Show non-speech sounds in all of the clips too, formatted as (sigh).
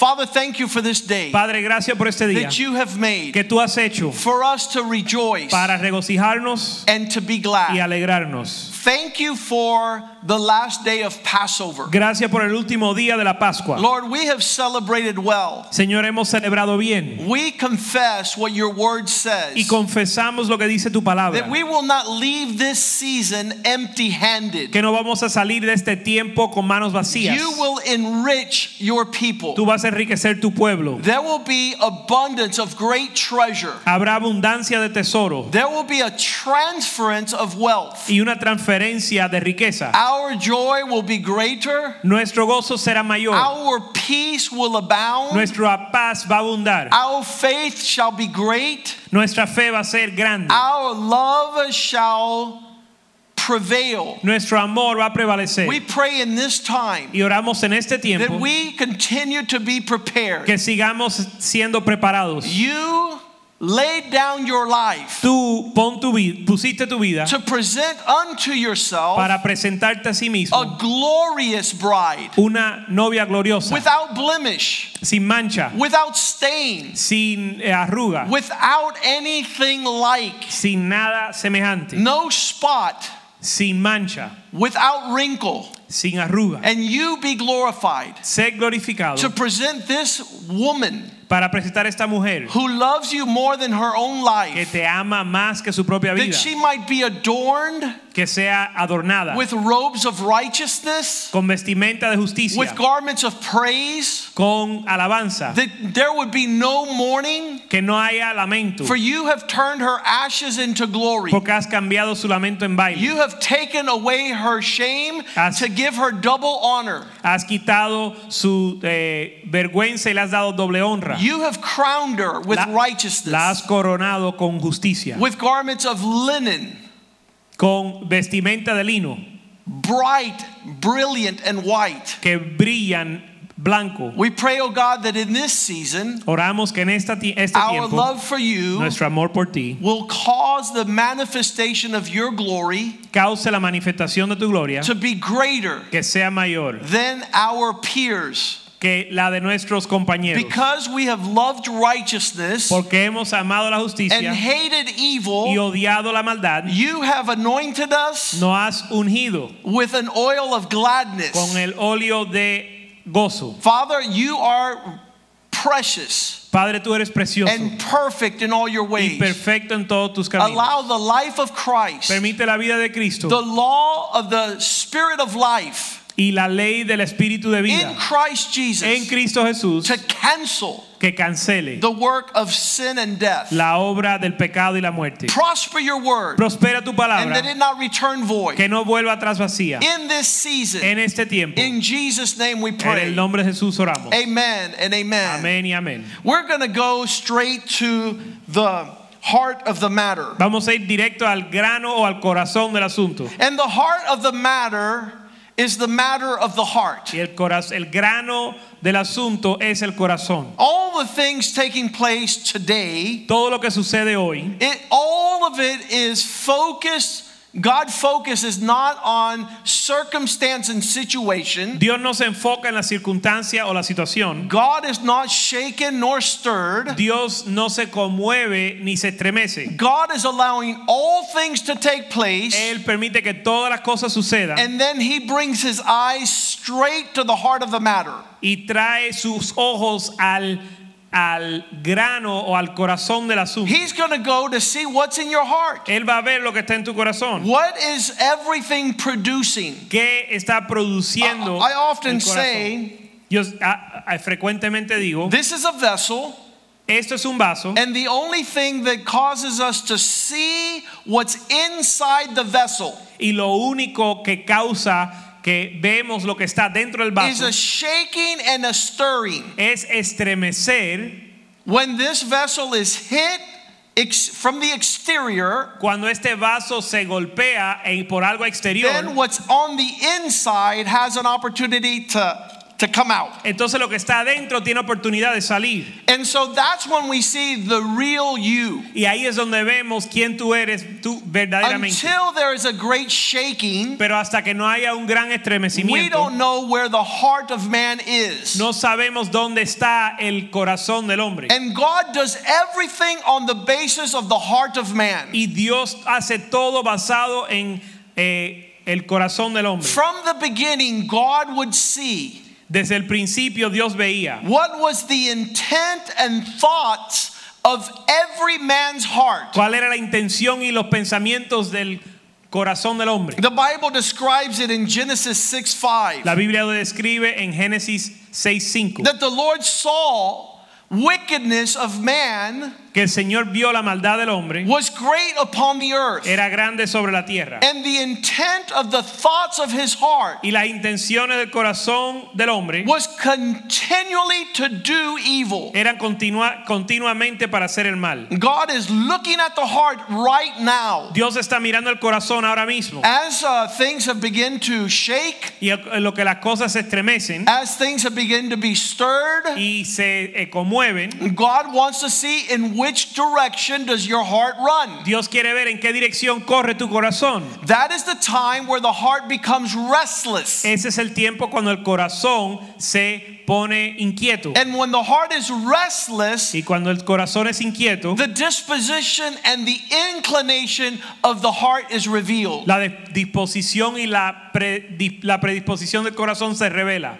Father, thank you for this day Padre, gracias por este día that you have made que tú has hecho for us to rejoice para regocijarnos and to be glad. y alegrarnos. Thank you for the last day of Passover. Gracias por el último día de la Pascua. Lord, we have celebrated well. Señor, hemos celebrado bien We confess what your word says. y confesamos lo que dice tu palabra. That we will not leave this season empty handed. Que no vamos a salir de este tiempo con manos vacías. You will enrich your people. Tú vas a enriquecer tu pueblo. There will be abundance of great treasure. Habrá abundancia de tesoro There will be a transference of wealth. y una transferencia de riqueza. Our joy will be greater. Nuestro gozo será mayor. Our peace will abound. Nuestra paz va a abundar. Our faith shall be great. Nuestra fe va a ser grande. Our love shall prevail. Nuestro amor va a prevalecer. We pray in this time Y oramos en este that we continue to be prepared. que sigamos siendo preparados. You laid down your life Tú pon tu vida, pusiste tu vida to present unto yourself para presentarte a sí mismo a glorious bride una novia gloriosa, without blemish, sin mancha, without stain, sin eh, arruga, without anything like, sin nada semejante, no spot, sin mancha, without wrinkle. sin arruga. and you be glorified Sé glorificado to present this woman para presentar esta mujer who loves you more than her own life, que te ama más que su propia vida. that she might be adorned que sea adornada with robes of righteousness con vestimenta de justicia, with garments of praise con alabanza, that there would be no mourning? que no haya lamento, for you have turned her ashes into glory. Porque has cambiado su lamento en baile. you have taken away her shame Has- to give her double honor. Has quitado su eh, vergüenza y le has dado doble honra. you have crowned her with La, la righteousness. has coronado con justicia, with garments of linen con vestimenta de lino bright, brilliant, and white. que brillan blanco. We pray, oh God, that in this season, Oramos que en esta, este our tiempo love for you nuestro amor por ti will cause the manifestation of your glory cause la manifestación de tu gloria to be greater que sea mayor than our peers. Que la de nuestros compañeros. Because we have loved righteousness Porque hemos amado la and justicia hated y evil, odiado la maldad, you have anointed us nos has ungido with an oil of gladness. con el óleo de gozo. Father, you are precious Padre, tú eres precioso and perfect in all your y ways. perfecto en todos tus caminos. Allow the life of Christ Permite la vida de Cristo the law of the spirit of life y la ley del espíritu de in vida Christ en Jesus Cristo Jesús to cancel que cancele the work of sin and death. la obra del pecado y la muerte. Prosper your word Prospera tu and that it not return void. que no vuelva atrás vacía. In this season, En este tiempo, in Jesus' name we en pray. el nombre de Jesús oramos. Amen and amen. Amén y amén. We're going to go straight to the heart of the matter. Vamos a ir directo al grano o al corazón del asunto. And the heart of the matter is the matter of the heart. Y el, coraz- el grano del asunto es el corazón. All the things taking place today Todo lo que sucede hoy, It, all of it is focused. God focuses not on circumstance and situation. Dios no se enfoca en la circunstancia o la situación. God is not shaken nor stirred. Dios no se conmueve ni se estremece. God is allowing all things to take place, Él permite que todas las cosas sucedan and then He brings His eyes straight to the heart of the matter. y trae sus ojos al, al grano o al corazón del asunto. He's going to go to see what's in your heart. Él va a ver lo que está en tu corazón. What is everything producing? ¿Qué está produciendo? I often el say, Yo ah, ah, frecuentemente digo, this is a vessel. esto es un vaso And the only thing that causes us to see what's inside the vessel y lo único que causa que vemos lo que está dentro del is vaso a shaking and a stirring. es estremecer when this vessel is hit ex- from the exterior, Cuando este vaso se golpea eh, por algo exterior, then what's on the inside has an opportunity to, to come out. entonces lo que está adentro tiene oportunidad de salir. And so that's when we see the real you. Y ahí es donde vemos quién tú eres tú verdaderamente. Until there is a great shaking, Pero hasta que no haya un gran we estremecimiento, don't know where the heart of man is. no sabemos dónde está el corazón del hombre. And God does everything on the basis of the heart of man. Y Dios hace todo basado en eh, el corazón del hombre. From the beginning, God would see Desde el principio Dios veía what was the intent and thoughts of every man's heart. cuál era la intención y los pensamientos del corazón del hombre. The Bible describes it in Genesis 6 5 La Biblia lo describe en Génesis 6:5 that the Lord saw wickedness of man que el Señor vio la maldad del hombre was great upon the earth, era grande sobre la tierra and the intent of the thoughts of his heart y las intenciones del corazón del hombre was continually to do evil. eran continua- continuamente para hacer el mal. God is looking at the heart right now. Dios está mirando el corazón ahora mismo As uh, things have begun to shake, y lo que las cosas se estremecen as things have begun to be stirred, y se eh, conmueven, God wants to see in which direction does your heart run. Dios quiere ver en qué dirección corre tu corazón. That is the time where the heart becomes restless. Ese es el tiempo cuando el corazón se pone inquieto. And when the heart is restless, Y cuando el corazón es inquieto, the disposition and the inclination of the heart is revealed. la disposición y la, pre- la predisposición del corazón se revela.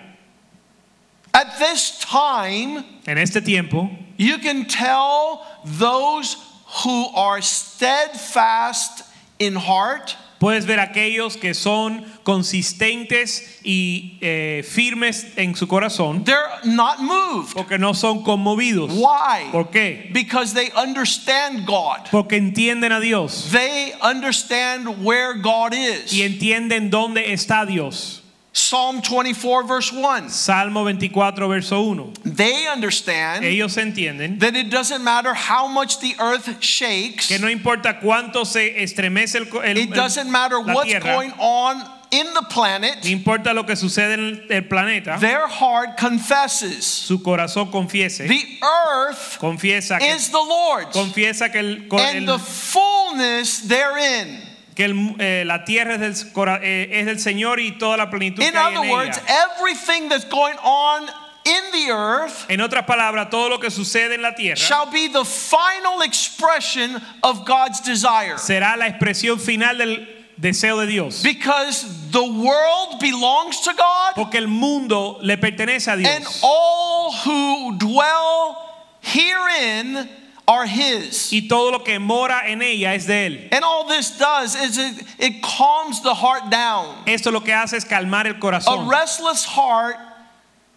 At this time, En este tiempo, you can tell those who are steadfast in heart puedes ver aquellos que son consistentes y eh, firmes en su corazón they're not moved. porque no son conmovidos. Why? ¿Por qué? Because they understand God. Porque entienden a Dios They understand where God is. y entienden dónde está Dios. Psalm 24, verse 1. Salmo 24, verso 1. They understand Ellos entienden that it doesn't matter how much the earth shakes, que no importa cuánto se estremece el, el- it doesn't matter what's tierra, going on in the planet, no importa lo que sucede en el, planeta, their heart confesses. su corazón confiese, The earth confiesa que, is the Lord's, confiesa que, el, and el- the fullness therein. Que el- eh, la tierra es del, eh, es del Señor y toda la plenitud In que hay other en words, ella. everything that's going on in the earth En otras palabras, todo lo que sucede en la tierra shall be the final expression of God's desire. será la expresión final del deseo de Dios. Because the world belongs to God, Porque el mundo le pertenece a and Dios. all who dwell herein are His. Y todo lo que mora en ella es de Él. And all this does is it, it calms the heart down. Esto lo que hace es calmar el corazón. A restless heart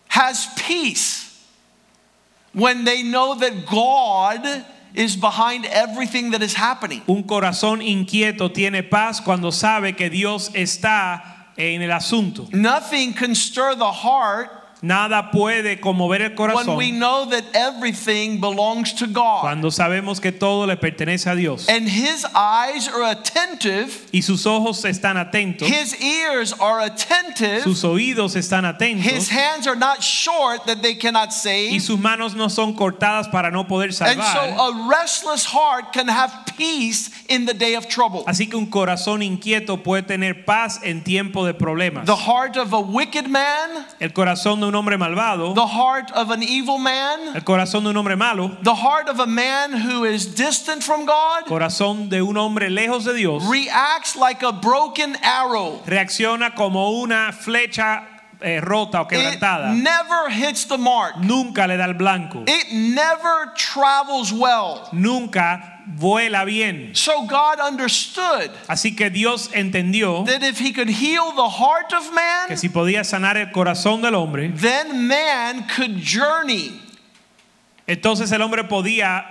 has peace when they know that God is behind everything that is happening. Un corazón inquieto tiene paz cuando sabe que Dios está en el asunto. Nothing can stir the heart Nada puede conmover el when we know that everything belongs to God. cuando sabemos que todo le pertenece a Dios. And his eyes are attentive, Y sus ojos están atentos, his ears are attentive, sus oídos están his hands are not short that they cannot y save. sus manos no son cortadas para no poder And so salvar. a restless heart can have peace in the day of trouble. Así que un corazón inquieto puede tener paz en tiempo de problemas. The heart of a wicked man, El corazón de un hombre malvado, the heart of an evil man, el corazón de un hombre malo, the heart of a man who is distant from God corazón de un hombre lejos de Dios, reacts like a broken arrow. reacciona como una flecha eh, rota o It never hits the mark. Nunca le da el blanco. It never travels well. Nunca vuela bien. So God understood Así que Dios entendió that if he could heal the heart of que man, si podía sanar el corazón del hombre, then man could journey, entonces el hombre podía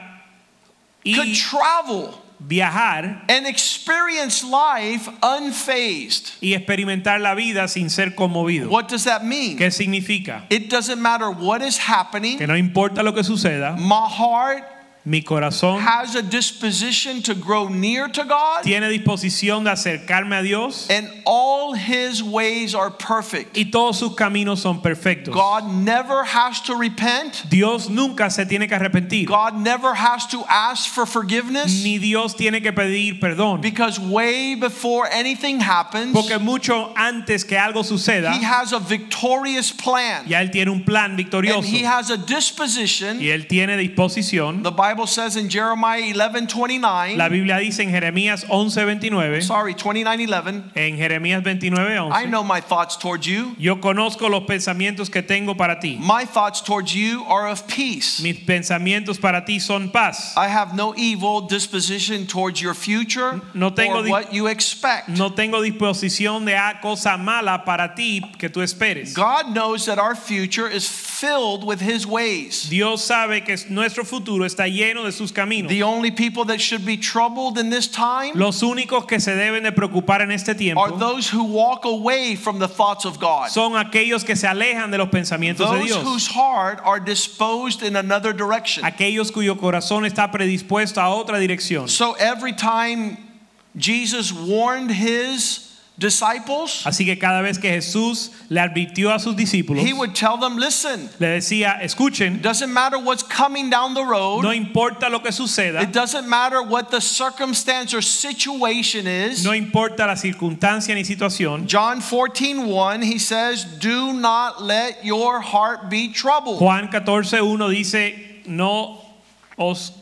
could travel viajar and experience life unfazed. y experimentar la vida sin ser conmovido. What does that mean? ¿Qué significa? It doesn't matter what is happening. Que no importa lo que suceda, My heart mi corazón has a disposition to grow near to God, tiene disposición de acercarme a Dios and all his ways are perfect. y todos sus caminos son perfectos. God never has to repent. Dios nunca se tiene que arrepentir, God never has to ask for forgiveness ni Dios tiene que pedir perdón, because way before anything happens, porque mucho antes que algo suceda, he has a victorious plan. ya Él tiene un plan victorioso. And he has a disposition. y Él tiene disposición. The Bible says in Jeremiah 11 29, La Biblia dice en Jeremías 11:29, sorry, 29 11, en Jeremías 29:11. I know my thoughts towards you. yo conozco los pensamientos que tengo para ti. My thoughts towards you are of peace. Mis pensamientos para ti son paz. I have no evil disposition towards your future No tengo or what you expect. No tengo disposición de a- cosa mala para ti que tú esperes. God knows that our future is filled with his ways. Dios sabe que nuestro futuro está lleno de sus caminos. The only people that should be troubled in this time Los únicos que se deben de preocupar en este tiempo are those who walk away from the thoughts of God. son aquellos que se alejan de los pensamientos de Those Dios. whose heart are disposed in another direction. Aquellos cuyo corazón está predispuesto a otra dirección. So every time Jesus warned his disciples, Así que cada vez que Jesús le advirtió a sus discípulos, he would tell them, listen, le decía, escuchen, doesn't matter what's coming down the road. no importa lo que suceda, It doesn't matter what the circumstance or situation is. no importa la circunstancia ni situación. John 14, 1, he says, Do not let your heart be troubled. Juan 14:1 dice, no os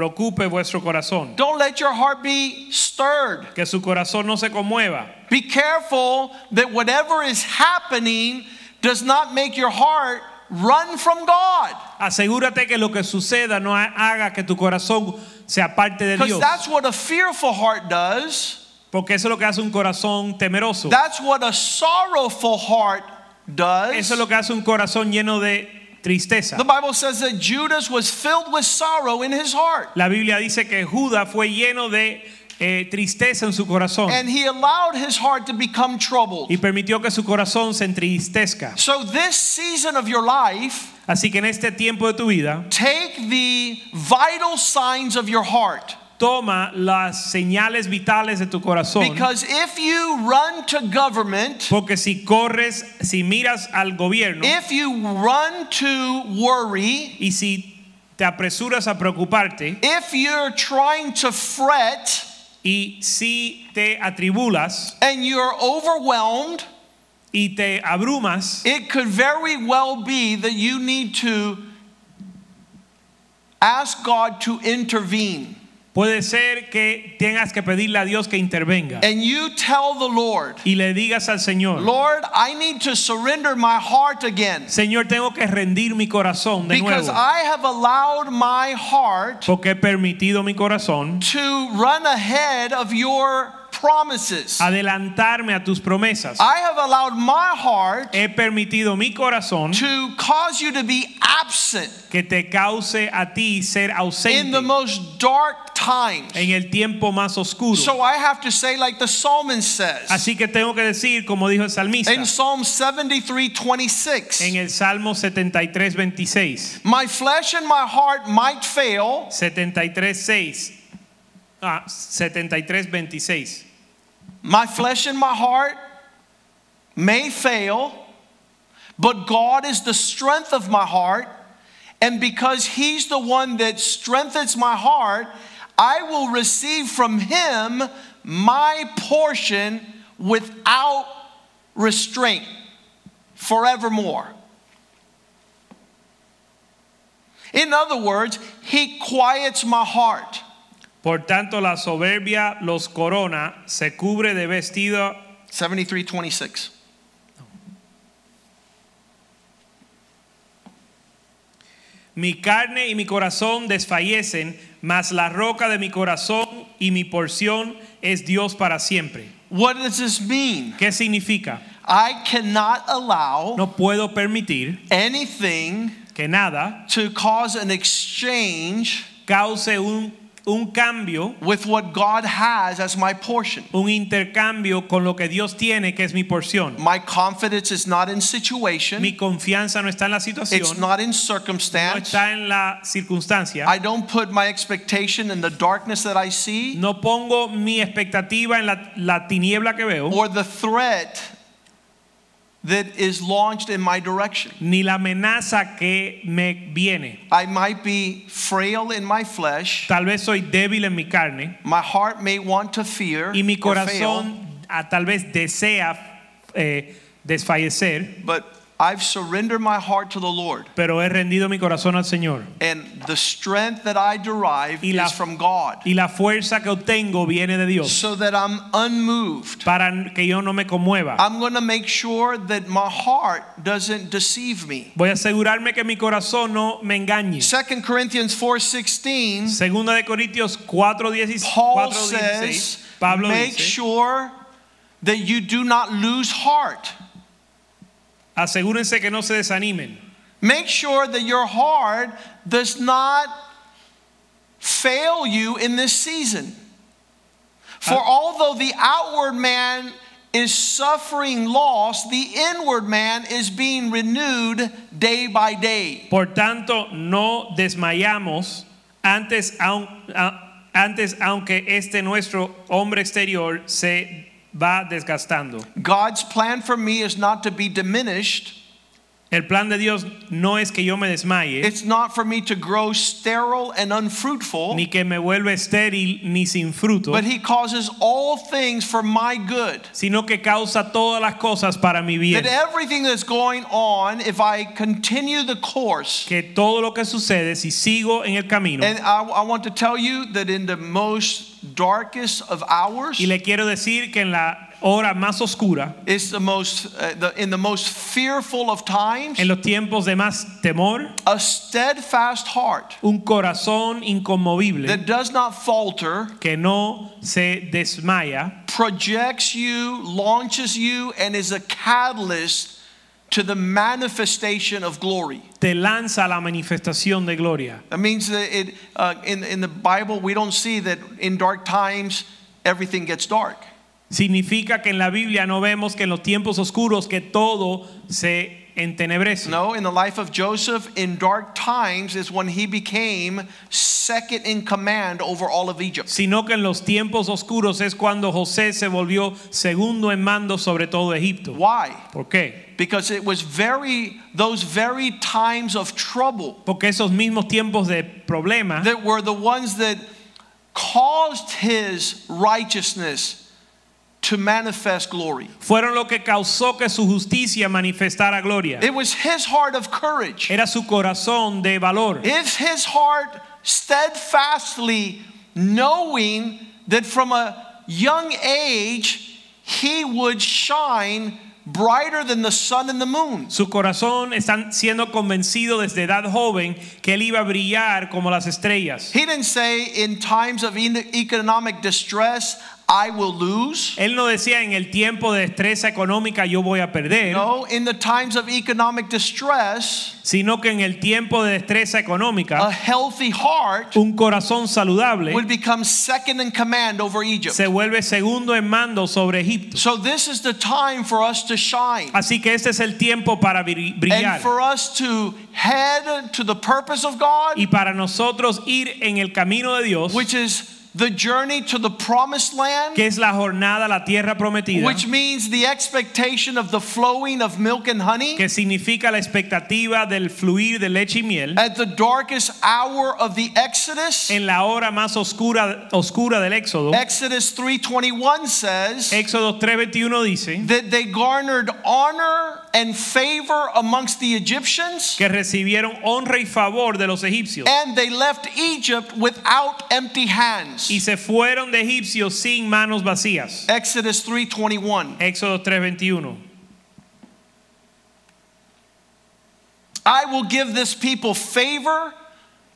preocupe vuestro corazón, Don't let your heart be stirred. que su corazón no se conmueva. Be careful that whatever is happening does not make your heart run from God. Asegúrate que lo que suceda no ha- haga que tu corazón se aparte de Because Dios, that's what a fearful heart does. porque eso es lo que hace un corazón temeroso. That's what a sorrowful heart does. Eso es lo que hace un corazón lleno de tristeza. The Bible says that Judas was filled with sorrow in his heart. La Biblia dice que Judas fue lleno de eh, tristeza en su corazón And he allowed his heart to become troubled. y permitió que su corazón se entristezca. So, this season of your life, Así que en este tiempo de tu vida, take the vital signs of your heart. Toma las señales vitales de tu corazón. Because if you run to government, Porque si corres, si miras al gobierno if you run to worry, y si te apresuras a preocuparte if you're trying to fret y si te atribulas and you're overwhelmed, y te abrumas, it could very well be that you need to ask God to intervene. Puede ser que tengas que pedirle a Dios que intervenga And you tell the Lord, y le digas al Señor, Lord, I need to surrender my heart again Señor, tengo que rendir mi corazón de because nuevo I have allowed my heart porque he permitido mi corazón to run ahead of your promises. adelantarme a tus promesas. I have allowed my heart He permitido mi corazón to cause you to be absent que te cause a ti ser in the most dark times. en el tiempo más oscuro. So I have to say, like the psalmist says Así que tengo que decir, como dijo el salmista, in Psalm 73 26, en el Salmo 73, 26, my flesh and my heart might fail, 73, 6, ah, 73, 26. My flesh and my heart may fail, but God is the strength of my heart. And because He's the one that strengthens my heart, I will receive from Him my portion without restraint forevermore. In other words, He quiets my heart. Por tanto, la soberbia los corona, se cubre de vestido 73 26. Mi carne y mi corazón desfallecen, mas la roca de mi corazón y mi porción es Dios para siempre. What does this mean? ¿Qué significa? I cannot allow No puedo permitir anything que nada to cause an exchange cause un, un cambio, with what God has as my portion. un intercambio con lo que Dios tiene, que es mi porción. My confidence is not in situation, Mi confianza no está en la situación. it's not in circumstance. no está en la circunstancia. I don't put my expectation in the darkness that I see No pongo mi expectativa en la, la tiniebla que veo, or the threat that is launched in my direction. ni la amenaza que me viene. I might be frail in my flesh. Tal vez soy débil en mi carne My heart may want to fear y mi corazón ah, tal vez desea eh, desfallecer, but I've surrendered my heart to the Lord. pero he rendido mi corazón al Señor. And the strength that I derive la- is from God. Y la fuerza que obtengo viene de Dios So that I'm unmoved. para que yo no me conmueva. I'm going to make sure that my heart doesn't deceive me. Voy a asegurarme que mi corazón no me engañe. 2 Corinthians 4:16 Segunda de Corintios 4:16 Paul 4:16, says, Pablo make dice, sure that you do not lose heart. Asegúrense que no se desanimen. Make sure that your heart does not fail you in this season. For ah. although the outward man is suffering loss, the inward man is being renewed day by day. Por tanto, no desmayamos antes, aun- antes aunque este nuestro hombre exterior se va desgastando. God's plan for me is not to be diminished. El plan de Dios no es que yo me desmaye, It's not for me to grow sterile and unfruitful, ni que me vuelva estéril ni sin fruto, but He causes all things for my good. sino que causa todas las cosas para mi bien. That everything that's going on, if I continue the course, Que todo lo que sucede, si sigo en el camino, and I, I want to tell you that in the most darkest of hours, y le quiero decir que en la hora más oscura, it's the most, uh, the, in the most fearful of times, en los tiempos de más temor, a steadfast heart un corazón inconmovible that does not falter que no se desmaya, projects you, launches you, and is a catalyst to the manifestation of glory. te lanza la manifestación de gloria. That means that it, uh, in, in the Bible, we don't see that in dark times everything gets dark. Significa que en la Biblia no vemos que en los tiempos oscuros que todo se entenebrece. No, in the life of Joseph, in dark times is when he became second in command over all of Egypt. Sino que en los tiempos oscuros es cuando José se volvió segundo en mando sobre todo Egipto. Why? ¿Por qué? Because it was very, those very times of trouble Porque esos mismos tiempos de problema that were the ones that caused his righteousness to manifest glory. fueron lo que causó que su justicia manifestara gloria. It was his heart of courage. Era su corazón de valor. It's his heart steadfastly knowing that from a young age he would shine brighter than the sun and the moon. Su corazón está siendo convencido desde edad joven que él iba a brillar como las estrellas. He didn't say in times of economic distress, I will lose. Él no decía en el tiempo de destreza económica yo voy a perder, No, in the times of economic distress, sino que en el tiempo de destreza a healthy heart un corazón saludable would become second in command over Egypt. se vuelve segundo en mando sobre Egipto. So this is the time for us to shine. Así que este es el tiempo para brillar And for us to head to the purpose of God, y para nosotros ir en el camino de Dios, which is the journey to the promised land, que es la jornada a la tierra prometida, which means the expectation of the flowing of milk and honey que significa la expectativa del fluir de leche y miel. at the darkest hour of the Exodus. En la hora más oscura, oscura del Éxodo, Exodus 3:21 says Éxodo 3:21 dice that they garnered honor and favor amongst the Egyptians que recibieron honra y favor de los egipcios and they left Egypt without empty hands. y se fueron de egipcios sin manos vacías. Exodus 3:21 Éxodo 3:21. I will give this people favor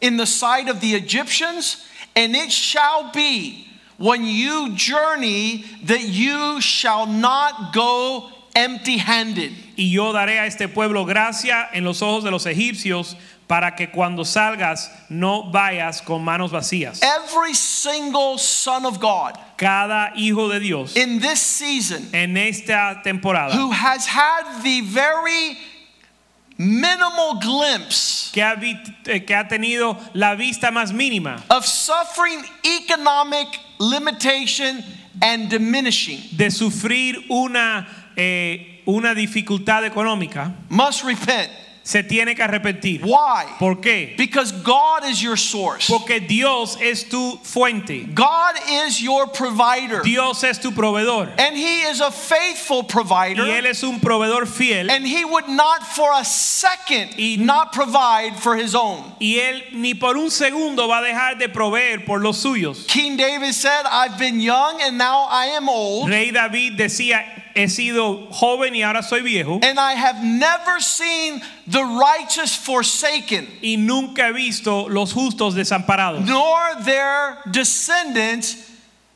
in the sight of the Egyptians, and it shall be when you journey that you shall not go empty handed. Y yo daré a este pueblo gracia en los ojos de los egipcios para que cuando salgas no vayas con manos vacías. Every single son of God Cada hijo de Dios in this season en esta temporada who has had the very minimal glimpse que ha, eh, que ha tenido la vista más mínima of suffering economic limitation and diminishing de sufrir una, eh, una dificultad económica, must repent. se tiene que arrepentir. Why? ¿Por qué? Because God is your source. Porque Dios es tu fuente. God is your provider. Dios es tu proveedor. And He is a faithful provider. Y Él es un proveedor fiel. And He would not for a second Y- not provide for His own. Y Él ni por un segundo va a dejar de proveer por los suyos. King David said, I've been young and now I am old, Rey David decía, he sido joven y ahora soy viejo. and I have never seen the righteous forsaken, Y nunca he visto los justos desamparados. nor their descendants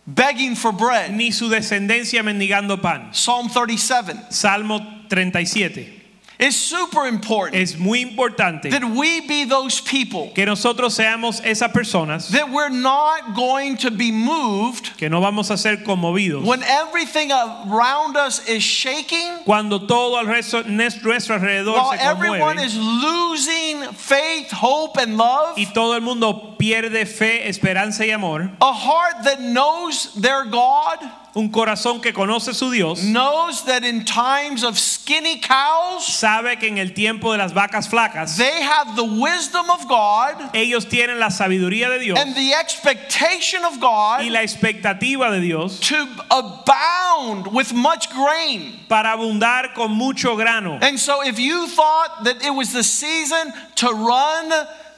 begging for bread. Ni su descendencia mendigando pan. Psalm 37. Salmo 37. It's super important Es muy importante that we be those people que nosotros seamos esas personas that we're not going to be moved que no vamos a ser conmovidos when everything around us is shaking, cuando todo al resto, nuestro alrededor while se everyone is losing faith, hope, and love. y todo el mundo pierde fe, esperanza y amor. A heart that knows their God, Un corazón que conoce su Dios knows that in times of skinny cows, sabe que en el tiempo de las vacas flacas they have the wisdom of God ellos tienen la sabiduría de Dios and the expectation of God y la expectativa de Dios to abound with much grain. para abundar con mucho grano. And so, if you thought that it was the season to run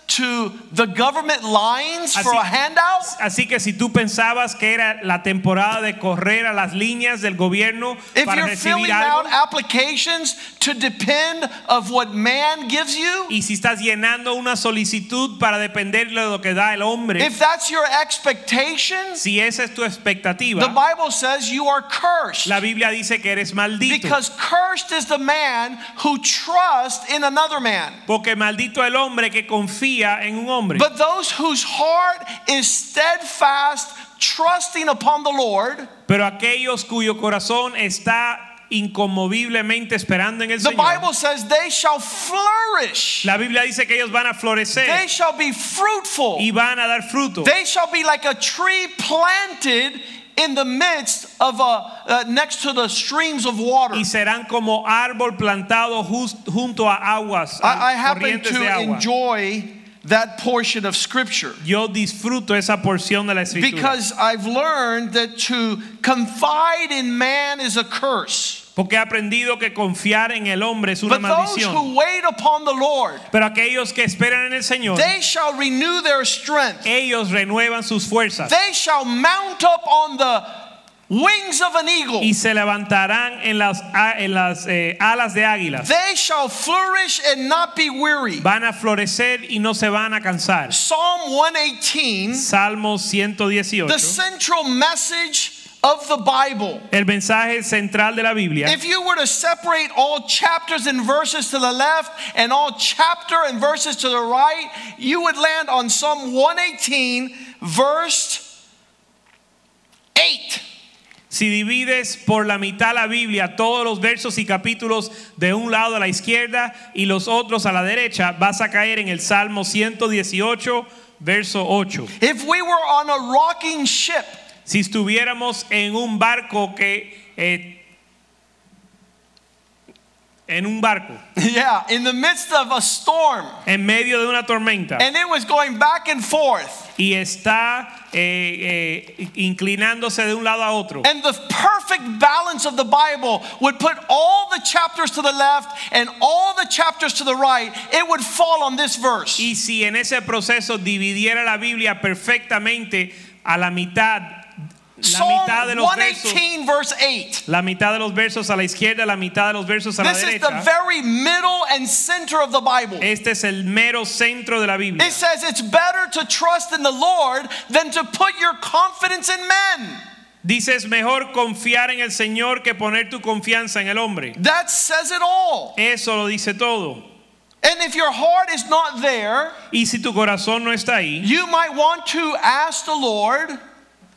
to the government lines for a handout, Así que si tú pensabas que era la temporada de correr a las líneas del gobierno if para you're filling recibir algo, out applications to depend of what man gives you, y si estás llenando una solicitud para depender de lo que da el hombre, if that's your expectation, si esa es tu the Bible says you are cursed. la Biblia dice que eres maldito. Because cursed is the man who trusts in another man. Porque maldito el hombre que confía en un hombre. But those whose heart is steadfast, trusting upon the Lord, Pero aquellos cuyo corazón está inconmoviblemente esperando en el the Señor. Bible says they shall flourish. La Biblia dice que ellos van a florecer. They shall be fruitful. y van a dar fruto. They shall be like a tree planted in the midst of a uh, next to the streams of water. Y serán como árbol plantado jus- junto a aguas, I, I happen to enjoy that portion of scripture. Yo disfruto esa porción de la escritura. Because I've learned that to confide in man is a curse. porque he aprendido que confiar en el hombre es una But those maldición. who wait upon the Lord, Pero aquellos que esperan en el Señor, they shall renew their strength. ellos renuevan sus fuerzas They shall mount up on the wings of an eagle. y se levantarán en las, en las eh, alas de águilas. They shall flourish and not be weary. Van a florecer y no se van a cansar. Psalm 118, Salmo 118. the central message of the Bible. El mensaje central de la Biblia. If you were to separate all chapters and verses to the left and all chapter and verses to the right, you would land on Psalm 118, verse 8. Si divides por la mitad la Biblia, todos los versos y capítulos de un lado a la izquierda y los otros a la derecha, vas a caer en el Salmo 118, verso 8. If we were on a rocking ship, Si estuviéramos en un barco que... eh, en un barco, (laughs) yeah, in the midst of a storm, en medio de una tormenta, and it was going back and forth, y está eh, eh, inclinándose de un lado a otro, and the perfect balance of the Bible would put all the chapters to the left and all the chapters to the right, it would fall on this verse. Y si en ese proceso dividiera la Biblia perfectamente a la mitad, Psalm mitad de los versos, 118, verse 8. la mitad de los versos a la izquierda, la mitad de los versos a la This is the very middle and center of the Bible. Este es el mero centro de la Biblia. It says it's better to trust in the Lord than to put your confidence in men. Dices mejor confiar en el Señor que poner tu confianza en el hombre. That says it all. Eso lo dice todo. And if your heart is not there, Y si tu corazón no está ahí, you might want to ask the Lord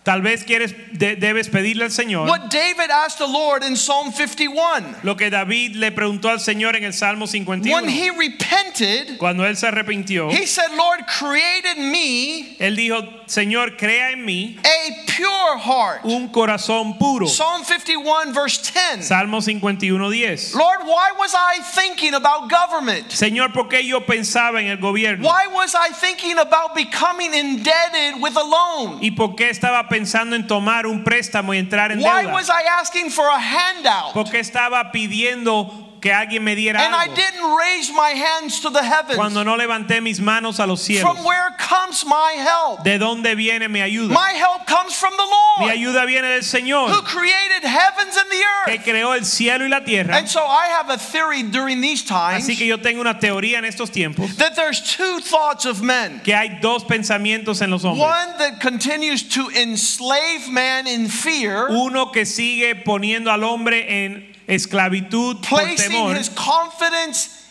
tal vez quieres de- debes pedirle al Señor what David asked the Lord in Psalm 51. lo que David le preguntó al Señor en el Salmo When 51. he repented, Cuando él se arrepintió, he said, Lord, created me él dijo, "Señor, crea en mí a pure heart. un corazón puro." Psalm 51, verse 10. Salmo 51:10. Lord, why was I thinking about government? Señor, ¿por qué yo pensaba en el gobierno? Why was I thinking about becoming indebted with a loan? ¿Y por qué estaba pensando en tomar un préstamo y entrar en Why deuda? was I asking for a handout? ¿Por qué estaba pidiendo que alguien me diera And I didn't raise my hands to the heavens. Cuando no levanté mis manos a los cielos. From where comes my help? ¿De dónde viene mi ayuda? My help comes from the Lord. Mi ayuda viene del Señor, who created heavens and the que earth. creó el cielo y la tierra. And so I have a theory during these times Así que yo tengo una teoría en estos tiempos that there's two thoughts of men. que hay dos pensamientos en los hombres. One that continues to enslave man in fear, Uno que sigue poniendo al hombre en esclavitud por placing temor, his confidence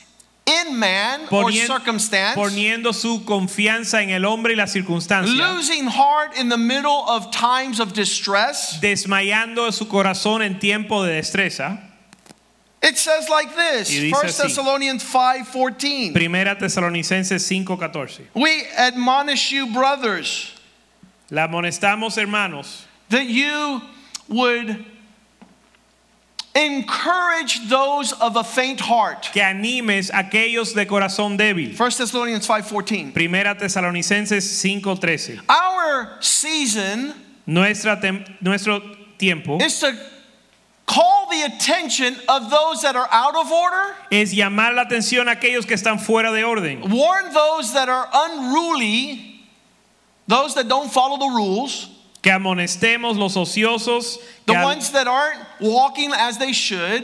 in man or circumstance, poniendo su confianza en el hombre y la circunstancia, losing heart in the middle of times of distress. desmayando su corazón en tiempo de destreza. It says like this, Y 1. Thessalonians 5:14. Primera Tesalonicenses 5:14. We admonish you brothers La amonestamos, hermanos, that you would encourage those of a faint heart. que animes a aquellos de corazón débil. 1 Thessalonians 5:14. Primera Tesalonicenses 5:13. Our season Nuestra nuestro tiempo is to call the attention of those that are out of order, es llamar la atención a aquellos que están fuera de orden, warn those that are unruly, those that don't follow the rules, que amonestemos los ociosos, the ones that aren't walking as they should,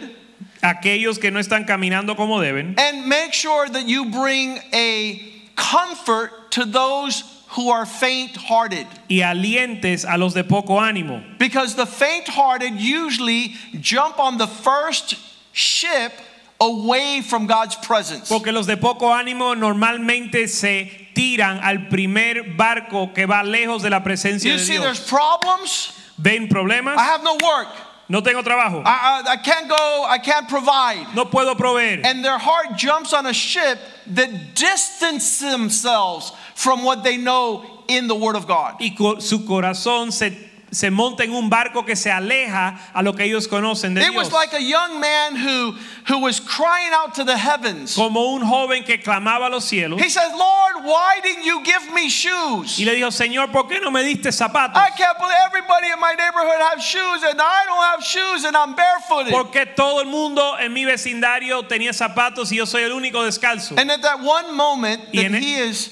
aquellos que no están caminando como deben, and make sure that you bring a comfort to those who are faint hearted. y alientes a los de poco ánimo, Because the faint hearted usually jump on the first ship away from God's presence. porque los de poco ánimo normalmente se tiran al primer barco que va lejos de la presencia You de see, there's Dios. problems. ¿Ven problemas? I have no work. No tengo trabajo, I, I, I can't go. I can't provide. no puedo proveer. And their heart jumps on a ship that distance themselves from what they know in the Word of God. y su corazón se, se monta en un barco que se aleja a lo que ellos conocen de It Dios. was like a young man who, who was crying out to the heavens. Como un joven que clamaba a los cielos He says, Lord, why didn't you give me shoes? y le dijo, Señor, ¿por qué no me diste zapatos? I can't believe everybody in my neighborhood have shoes and I don't have shoes and I'm barefooted. Porque todo el mundo en mi vecindario tenía zapatos y yo soy el único descalzo. And at that one moment Y that he is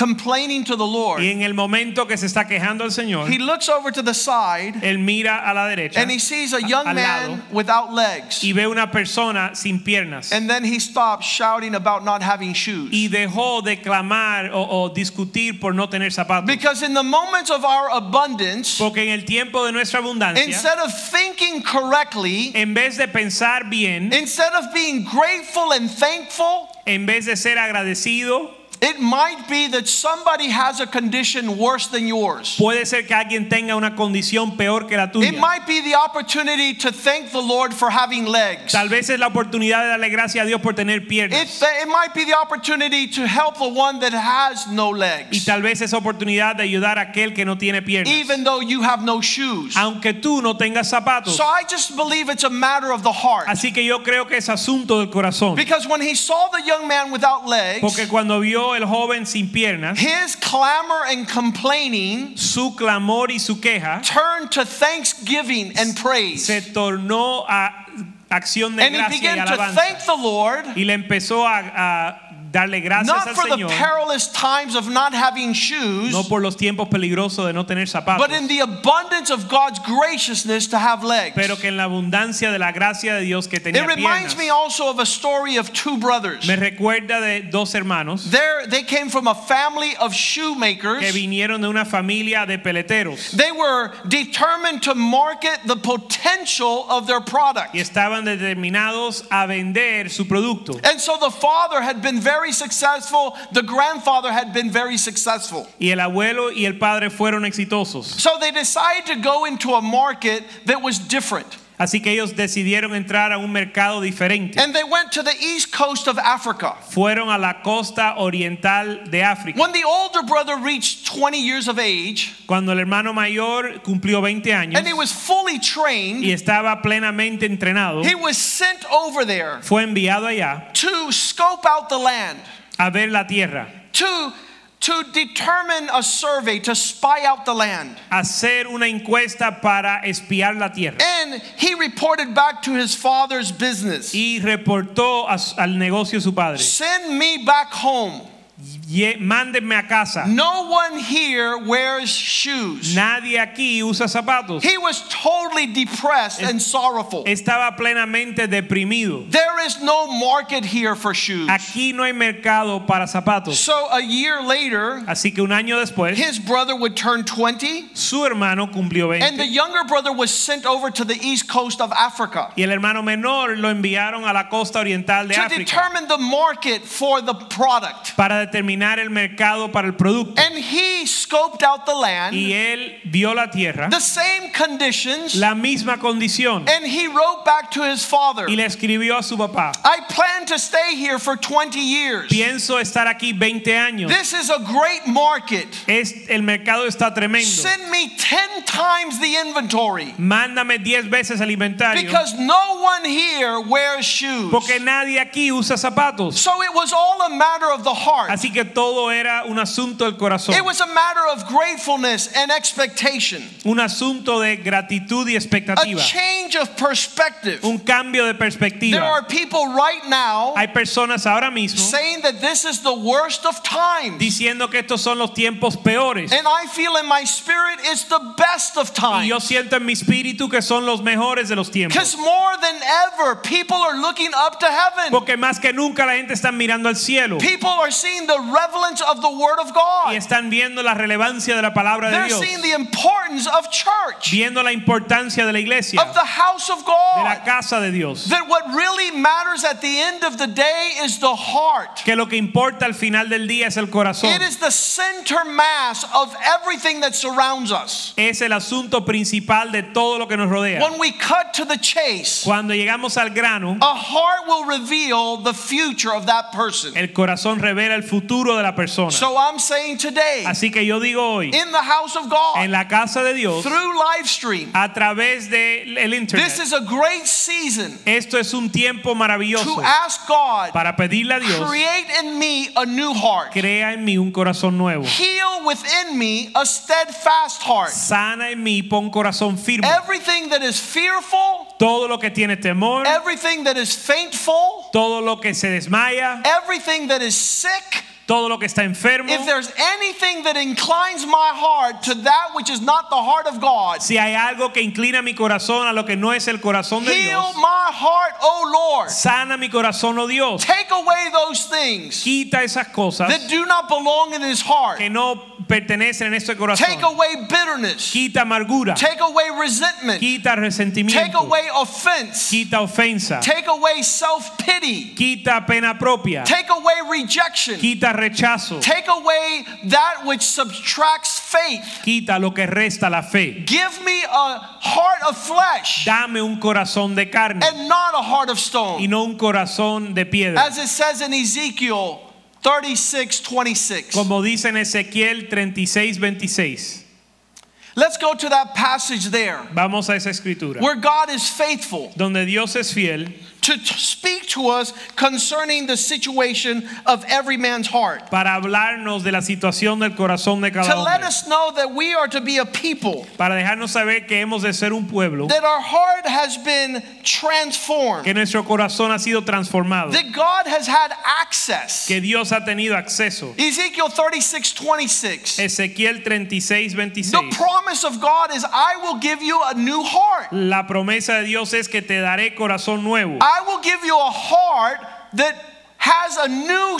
complaining to the Lord, Y en el momento que se está quejando el Señor, he looks over to the side él mira a la derecha and he sees a young al lado, man without legs. y ve una persona sin piernas. And then he stops shouting about not having shoes. Y dejó de clamar o, o discutir por no tener zapatos. Because in the moments of our abundance, Porque en el tiempo de nuestra abundancia, instead of thinking correctly, en vez de pensar bien, instead of being grateful and thankful, en vez de ser agradecido, it might be that somebody has a condition worse than yours. puede ser que alguien tenga una condición peor que la tuya. It might be the opportunity to thank the Lord for having legs. Tal vez es la oportunidad de darle gracias a Dios por tener It, piernas. it might be the opportunity to help the one that has no legs. Y tal vez es oportunidad de ayudar a aquel que no tiene piernas. even though you have no shoes. Aunque tú no tengas zapatos. So I just believe it's a matter of the heart. Así que yo creo que es asunto del corazón. Because when he saw the young man without legs, Porque cuando vio el joven sin piernas, his clamor and complaining su clamor y su queja turned to thanksgiving and praise. se tornó a acción de And he gracia y began to thank the Lord Y le empezó a, a darle gracias not al for the Señor, perilous times of not having shoes, no por los tiempos peligrosos de no tener zapatos, but in the abundance of God's graciousness to have legs. pero que en la abundancia de la gracia de Dios que tenía It reminds piernas. me also of a story of two brothers. Me recuerda de dos hermanos There, they came from a family of shoemakers. que vinieron de una familia de peleteros They were determined to market the potential of their product. y estaban determinados a vender su producto. And so the father had been very successful, the grandfather had been very successful. Y el abuelo y el padre fueron exitosos. So they decided to go into a market that was different. Así que ellos decidieron entrar a un mercado diferente. And they went to the east coast of Africa. Fueron a la costa oriental de África. When the older brother reached 20 years of age Cuando el hermano mayor cumplió 20 años and he was fully y trained, estaba plenamente entrenado, he was sent over there fue enviado allá to scope out the land, a ver la tierra, to, to determine a survey, to spy out the land. hacer una encuesta para espiar la tierra. And he reported back to his father's business. Y reportó a al negocio su padre. Send me back home. "Ye- Mándenme a casa. No one here wears shoes. Nadie aquí usa zapatos. He was totally depressed and sorrowful. Estaba plenamente deprimido. There is no market here for shoes. Aquí no hay mercado para zapatos. So a year later, Así que un año después, his brother would turn 20, su hermano cumplió 20. and the younger brother was sent over to the east coast of Africa y el hermano menor lo enviaron a la costa oriental de to África determine the market for the product. para determinar el mercado para el producto. And he scoped out the land, Y él vio la tierra, the same conditions, la misma condición, and he wrote back to his father. y le escribió a su papá, I plan to stay here for 20 years. pienso estar aquí 20 años. This is a great market. Es, el mercado está tremendo. Send me 10 times the inventory Mándame 10 veces el inventario. because no one here wears shoes. Porque nadie aquí usa zapatos. So it was all a matter of the heart. Así que todo era un asunto del corazón. It was a matter of gratefulness and expectation, Un asunto de gratitud y a expectativa. change of perspective. Un cambio de There perspectiva. are people right now Hay personas ahora mismo saying that this is the worst of times. diciendo que estos son los tiempos peores. And I feel in my spirit it's the best of Y yo times. siento en mi espíritu que son los mejores de los tiempos. Because more than ever, people are looking up to heaven. Porque más que nunca la gente está mirando al cielo People are seeing the relevance of the Word of y God. están viendo la relevancia de la palabra de They're Dios, seeing the importance of church, viendo la importancia de la iglesia, of the house of de la God. casa de Dios. That what really matters at the end of the day is the heart. Que lo que importa al final del día es el corazón. It is the center mass of everything that surrounds us. Es el asunto principal de todo lo que nos rodea. When we cut to the chase, Cuando llegamos al grano, a heart will reveal the future of that person. el corazón revela el futuro de la persona. So I'm saying today, Así que yo digo hoy, in the house of God, en la casa de Dios, through live stream, a través del this internet, is a great season esto es un tiempo maravilloso to ask God, para pedirle a Dios, create in me a new heart. crea en mí un corazón nuevo. Heal within me a steadfast heart. Sana en mí, pon corazón firme. Everything that is fearful, Todo lo que tiene temor, everything that is faintful, todo lo que se desmaya, everything that is sick, todo lo que está enfermo. if there's anything that inclines my heart to that which is not the heart of God, Si hay algo que inclina mi corazón a lo que no es el corazón de heal Dios, my heart, O Lord. sana mi corazón, oh Dios. Take away those things Quita esas cosas that do not belong in his heart. que no pertenecen en este Take away bitterness. Quita amargura, Take away resentment. quita Take away offense. quita ofensa, Take away self pity. quita pena propia, Take away rejection. quita rechazo, Take away that which subtracts faith. quita lo que resta la fe. Give me a heart of flesh Dame un corazón de carne and not a heart of stone. y no un corazón de piedra. As it says in Ezekiel 36 26. Como dice en Ezequiel 36, 26. Let's go to that passage there Vamos a esa escritura. where God is faithful. Donde Dios es fiel to speak to us concerning the situation of every man's heart. para hablarnos de la situación del corazón de cada To let us know that we are to be a people, para dejarnos saber que hemos de ser un pueblo, that our heart has been transformed, que nuestro corazón ha sido transformado, that God has had access. que Dios ha tenido acceso. Ezekiel 36 26. Ezequiel 36, The promise of God is, I will give you a new heart. La promesa de Dios es que te daré corazón nuevo. I will give you a heart that has a new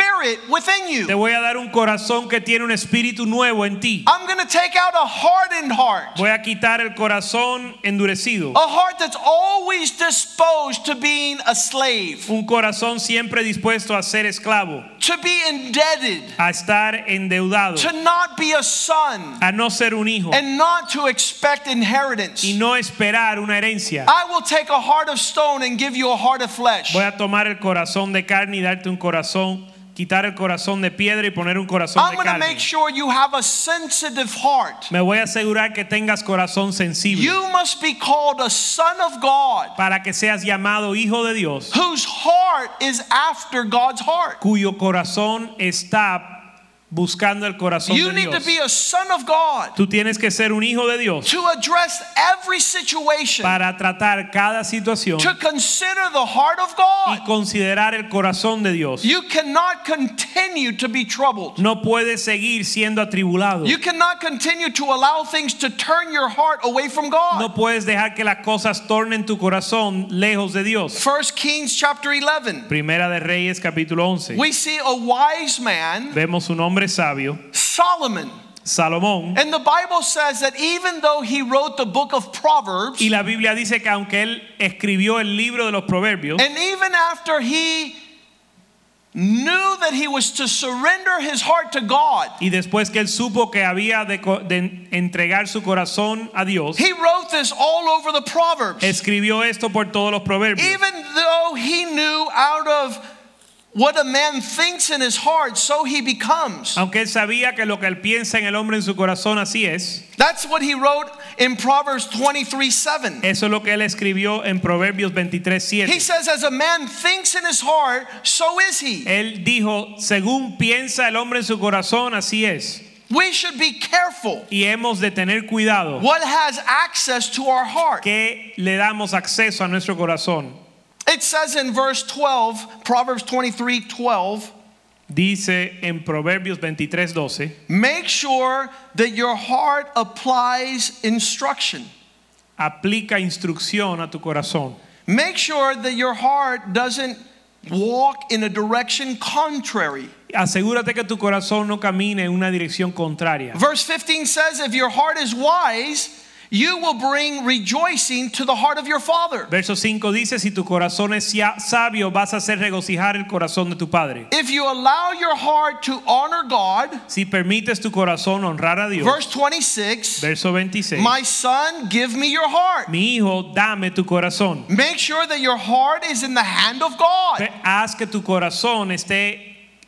spirit within Te voy a dar un corazón que tiene un espíritu nuevo en ti. I'm going to take out a hardened heart, Voy a quitar el corazón endurecido. a heart that's always disposed to being a slave, Un corazón siempre dispuesto a ser esclavo, to be indebted, a estar endeudado, to not be a son, a no ser un hijo and not to expect inheritance. y no esperar una herencia. I will take a heart of stone and give you a heart of flesh. Voy a tomar el corazón de carne y darte un corazón, quitar el corazón de piedra y poner un corazón I'm de carne. make sure you have a sensitive heart. Me voy a asegurar que tengas corazón sensible You must be called a son of God para que seas llamado hijo de Dios, whose heart is after God's heart. cuyo corazón está buscando el corazón You de need to Dios. be a son of God Tú tienes que ser un hijo de Dios to address every situation, para tratar cada situación to consider the heart of y God. considerar el corazón de Dios. You cannot continue to be troubled. No puedes seguir siendo atribulado. You cannot continue to allow things to turn your heart away from God. No puedes dejar que las cosas tornen tu corazón lejos de Dios. First Kings chapter 11. Primera de Reyes capítulo 11. We see a wise man, Vemos un hombre sabio, Solomon. Salomón, And the Bible says that even though he wrote the book of Proverbs, y la Biblia dice que aunque él escribió el libro de los proverbios, and even after he knew that he was to surrender his heart to God, y después que él supo que había de, de entregar su corazón a Dios, he wrote this all over the Proverbs. escribió esto por todos los proverbios. Even though he knew out of what a man thinks in his heart, so he becomes. Aunque él sabía que lo que él piensa en el hombre en su corazón así es, That's what he wrote in Proverbs 23 7. eso es lo que él escribió en Proverbios 23, 7. He says, As a man thinks in his heart, so is he. Él dijo, según piensa el hombre en su corazón, así es. We should be careful Y hemos de tener cuidado what has access to our heart. que le damos acceso a nuestro corazón. It says in verse 12, Proverbs 23 12, Dice en Proverbios 23, 12, make sure that your heart applies instruction. aplica instrucción a tu corazón. Make sure that your heart doesn't walk in a direction contrary. Asegúrate que tu corazón no camine en una dirección contraria. Verse 15 says, If your heart is wise, you will bring rejoicing to the heart of your father. Verso 5 dice, si tu corazón es sabio, vas a hacer regocijar el corazón de tu padre. If you allow your heart to honor God, Si permites tu corazón honrar a Dios. verse 26, Verso 26. my son, give me your heart. Mi hijo, dame tu corazón. Make sure that your heart is in the hand of God. Haz que tu corazón esté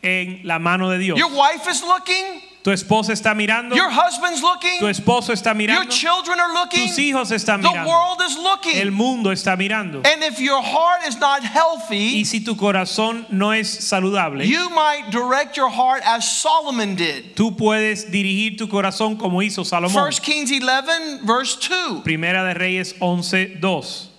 en la mano de Dios. Your wife is looking, Tu esposa está mirando. your husband's Tu looking, esposo está your mirando. children are looking, Tus hijos están the mirando. world is El looking. mundo está mirando. And if your heart is not Y healthy, si tu corazón no es saludable, you might direct your heart as Solomon did. tú puedes dirigir tu corazón como hizo Salomón. 1 Kings 11, verse 2. Primera de Reyes 11, 2.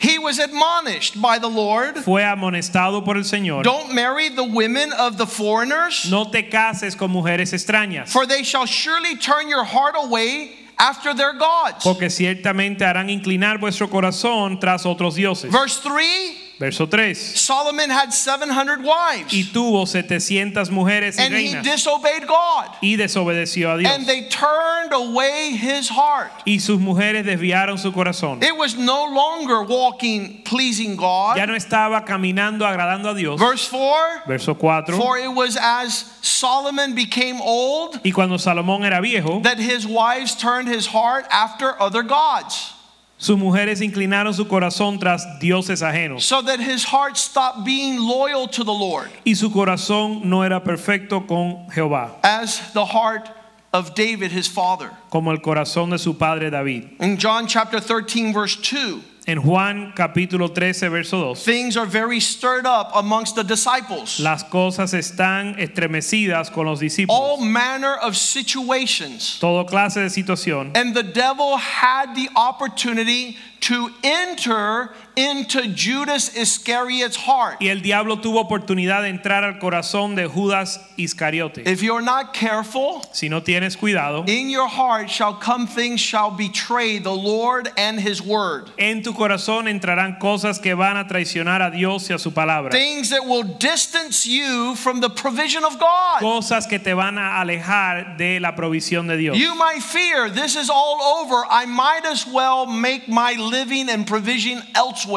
He was admonished by the Lord Fue amonestado por el Señor. don't marry the women of the foreigners, No te cases con mujeres extrañas, for they shall surely turn your heart away after their gods. porque ciertamente harán inclinar vuestro corazón tras otros dioses. Verse 3 Verso 3. Solomon had 700 wives, Y tuvo 700 mujeres y and he disobeyed God, y desobedeció a Dios. and they turned away his heart. Y sus mujeres desviaron su corazón. It was no longer walking pleasing Ya God. no estaba caminando agradando a Dios. Verse 4 Verso 4. For it was as Solomon became old Y cuando Salomón era viejo, that his wives turned his heart after other gods, sus mujeres inclinaron su corazón tras dioses ajenos. so that his heart stopped being loyal to the Lord, Y su corazón no era perfecto con Jehová, as the heart of David his father. como el corazón de su padre David. In John chapter 13, verse 2, En Juan capítulo 13, verso 2. Things are very stirred up amongst the disciples. Las cosas están estremecidas con los discípulos. All manner of situations. Todo clase de situación. And the devil had the opportunity to enter into Judas Iscariot's heart. Y el diablo tuvo oportunidad de entrar al corazón de Judas Iscariote. If you're not careful, Si no tienes cuidado, in your heart shall come things shall betray the Lord and his word. en tu corazón entrarán cosas que van a traicionar a Dios y a su palabra. Things that will distance you from the provision of God. Cosas que te van a alejar de la provisión de Dios. You might fear this is all over. I might as well make my living and provision elsewhere.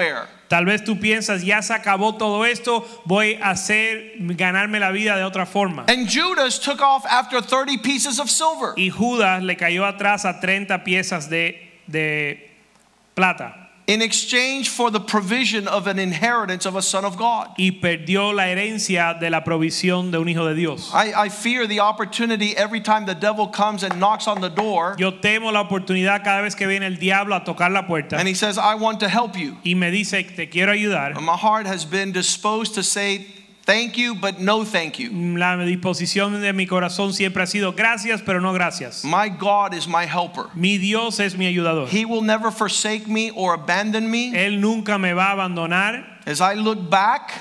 Tal vez tú piensas, ya se acabó todo esto, voy a hacer ganarme la vida de otra forma. And Judas took off after 30 pieces of silver. Y Judas le cayó atrás a 30 piezas de, de plata in exchange for the provision of an inheritance of a son of God. y perdió la herencia de la provisión de un hijo de Dios. I, I fear the opportunity every time the devil comes and knocks on the door Yo temo la oportunidad cada vez que viene el diablo a tocar la puerta and he says, I want to help you. y me dice, te quiero ayudar. And my heart has been disposed to say, Thank you, but no thank you. La disposición de mi corazón siempre ha sido gracias, pero no gracias. My God is my helper. Mi Dios es mi ayudador. He will never forsake me or abandon me. Él nunca me va a abandonar. As I look back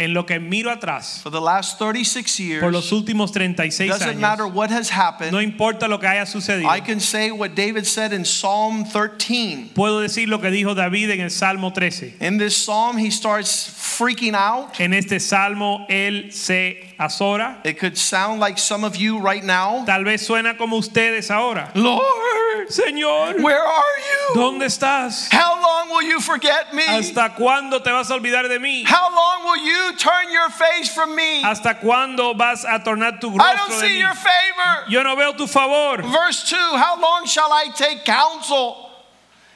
En lo que miro atrás, for the last 36 years, por los últimos 36 doesn't matter what has happened. no importa lo que haya sucedido. I can say what David said in Psalm 13. Puedo decir lo que dijo David en el Salmo 13. In this psalm, he starts freaking out. En este salmo él se azora. It could sound like some of you right now. Tal vez suena como ustedes ahora. Lord, Señor, where are you? ¿dónde estás? How long will you forget me? ¿Hasta cuándo te vas a olvidar de mí? How long will you turn your face from me? ¿Hasta cuándo vas a tornar tu rostro I don't de see mí? your favor. Yo no veo tu favor. Verse 2 How long shall I take counsel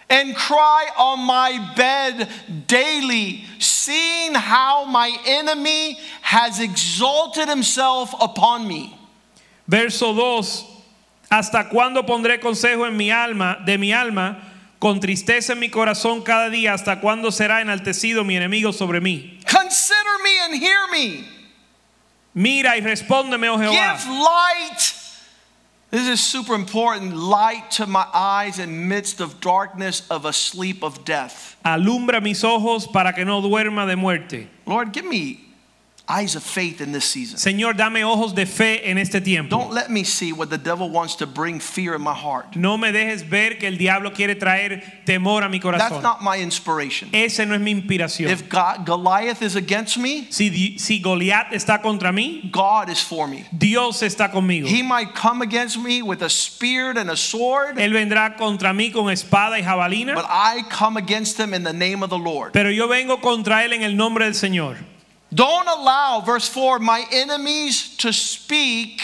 and cry on my bed daily, seeing how my enemy has exalted himself upon me? Verso 2. ¿Hasta cuándo pondré consejo en mi alma, de mi alma, con tristeza en mi corazón cada día? ¿Hasta cuándo será enaltecido mi enemigo sobre mí? Consider me and hear me. Mira y respóndeme, oh Jehová. Give light. This is super important. Light to my eyes in midst of darkness of a sleep of death. Alumbra mis ojos para que no duerma de muerte. Lord, give me eyes of faith in this season. Señor, dame ojos de fe en este tiempo. Don't let me see what the devil wants to bring fear in my heart. No me dejes ver que el diablo quiere traer temor a mi corazón. That's not my inspiration. Ese no es mi inspiración. If God, Goliath is against me, Si, si Goliat está contra mí, God is for me. Dios está conmigo. He might come against me with a spear and a sword, Él vendrá contra mí con espada y jabalina, but I come against him in the name of the Lord. pero yo vengo contra él en el nombre del Señor. Don't allow, verse 4, my enemies to speak,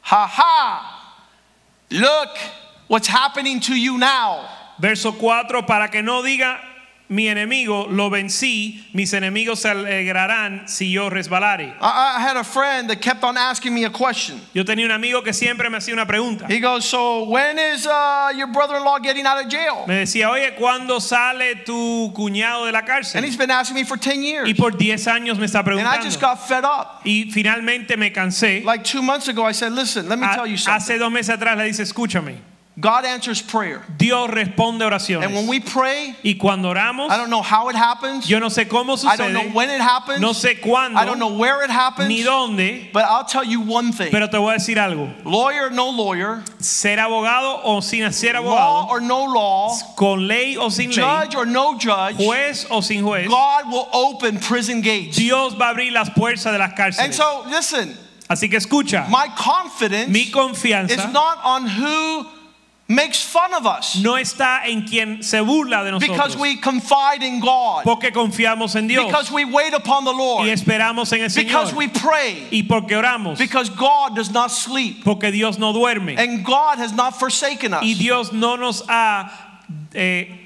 ha ha, look what's happening to you now. Verso 4, para que no diga mi enemigo, lo vencí, mis enemigos se alegrarán si yo resbalare. I, I had a friend that kept on asking me a question. Yo tenía un amigo que siempre me hacía una pregunta. He goes, So when is uh, your brother in law getting out of jail? Me decía, oye, ¿cuándo sale tu cuñado de la And cárcel? he's been asking me for 10 years. Y por 10 años me está And I just preguntando. got fed up. Y finalmente me cansé. Like two months ago, I said, Listen, let me Ha- tell you something. Hace dos meses atrás le dice, escúchame, God answers prayer. Dios responde oraciones. And when we pray, Y cuando oramos, I don't know how it happens, yo no sé cómo sucede. I don't know when it happens, no sé cuándo, I don't know where it happens, ni dónde, but I'll tell you one thing pero te voy a decir algo. lawyer, no lawyer, Ser abogado o sin ser abogado. law or no law, con ley o sin ley, judge or no judge, juez o sin juez, God will open prison gates. Dios va a abrir las puertas de las cárceles. And so, listen, Así que escucha, my confidence mi confianza is not on who makes fun of us no está en quien se burla de nosotros. because we confide in God, porque confiamos en Dios because we wait upon the Lord. y esperamos en el Señor. because we pray, y porque oramos, because God does not sleep porque Dios no duerme and God has not forsaken us. y Dios no nos ha eh,